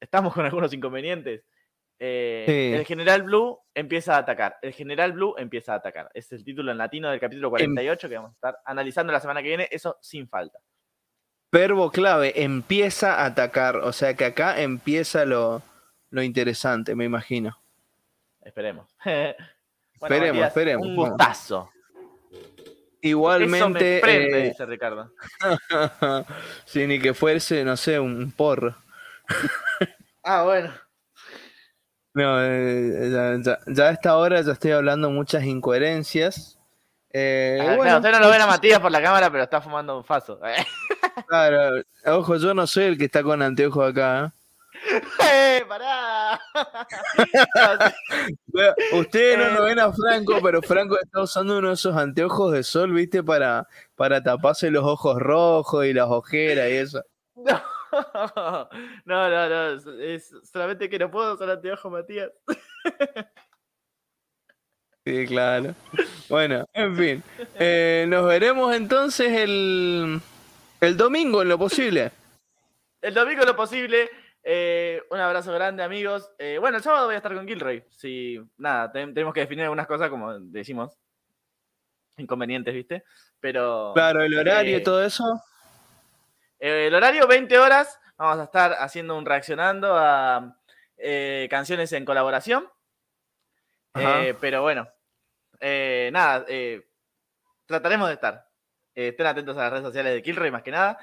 Estamos con algunos inconvenientes. Eh, el General Blue empieza a atacar. El General Blue empieza a atacar. Es el título en latino del capítulo 48 em que vamos a estar analizando la semana que viene. Eso sin falta. Verbo clave, empieza a atacar. O sea que acá empieza lo, interesante, me imagino. Esperemos. esperemos, esperemos. Un gustazo. Igualmente. Eso me prende, eh, dice Ricardo. sí, ni que fuese, no sé, un porro. ah, bueno. No, eh, ya, a esta hora ya estoy hablando muchas incoherencias. Eh, ah, bueno, usted no lo ve a Matías por la cámara, pero está fumando un faso. claro, ojo, yo no soy el que está con anteojos acá. ¡Eh, pará! Ustedes no lo ven a Franco, pero Franco está usando uno de esos anteojos de sol, ¿viste? Para, para taparse los ojos rojos y las ojeras y eso. No, no, no, Es solamente que no puedo usar anteojos, Matías. Sí, claro. Bueno, en fin. Eh, nos veremos entonces el, el domingo en lo posible. El domingo en lo posible. Eh, un abrazo grande, amigos. Eh, bueno, el sábado voy a estar con Gilroy. Si, nada, tenemos que definir algunas cosas, como decimos, inconvenientes, ¿viste? Pero. Claro, el horario y eh, todo eso. el horario, 20 horas. Vamos a estar haciendo un reaccionando a canciones en colaboración. pero bueno, nada, trataremos de estar. estén atentos a las redes sociales de Kilroy, más que nada.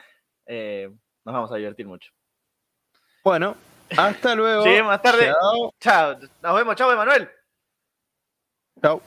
nos vamos a divertir mucho. Bueno, hasta luego. Sí, más tarde. Chao. Chao. Nos vemos. Chao, Emanuel. Chao.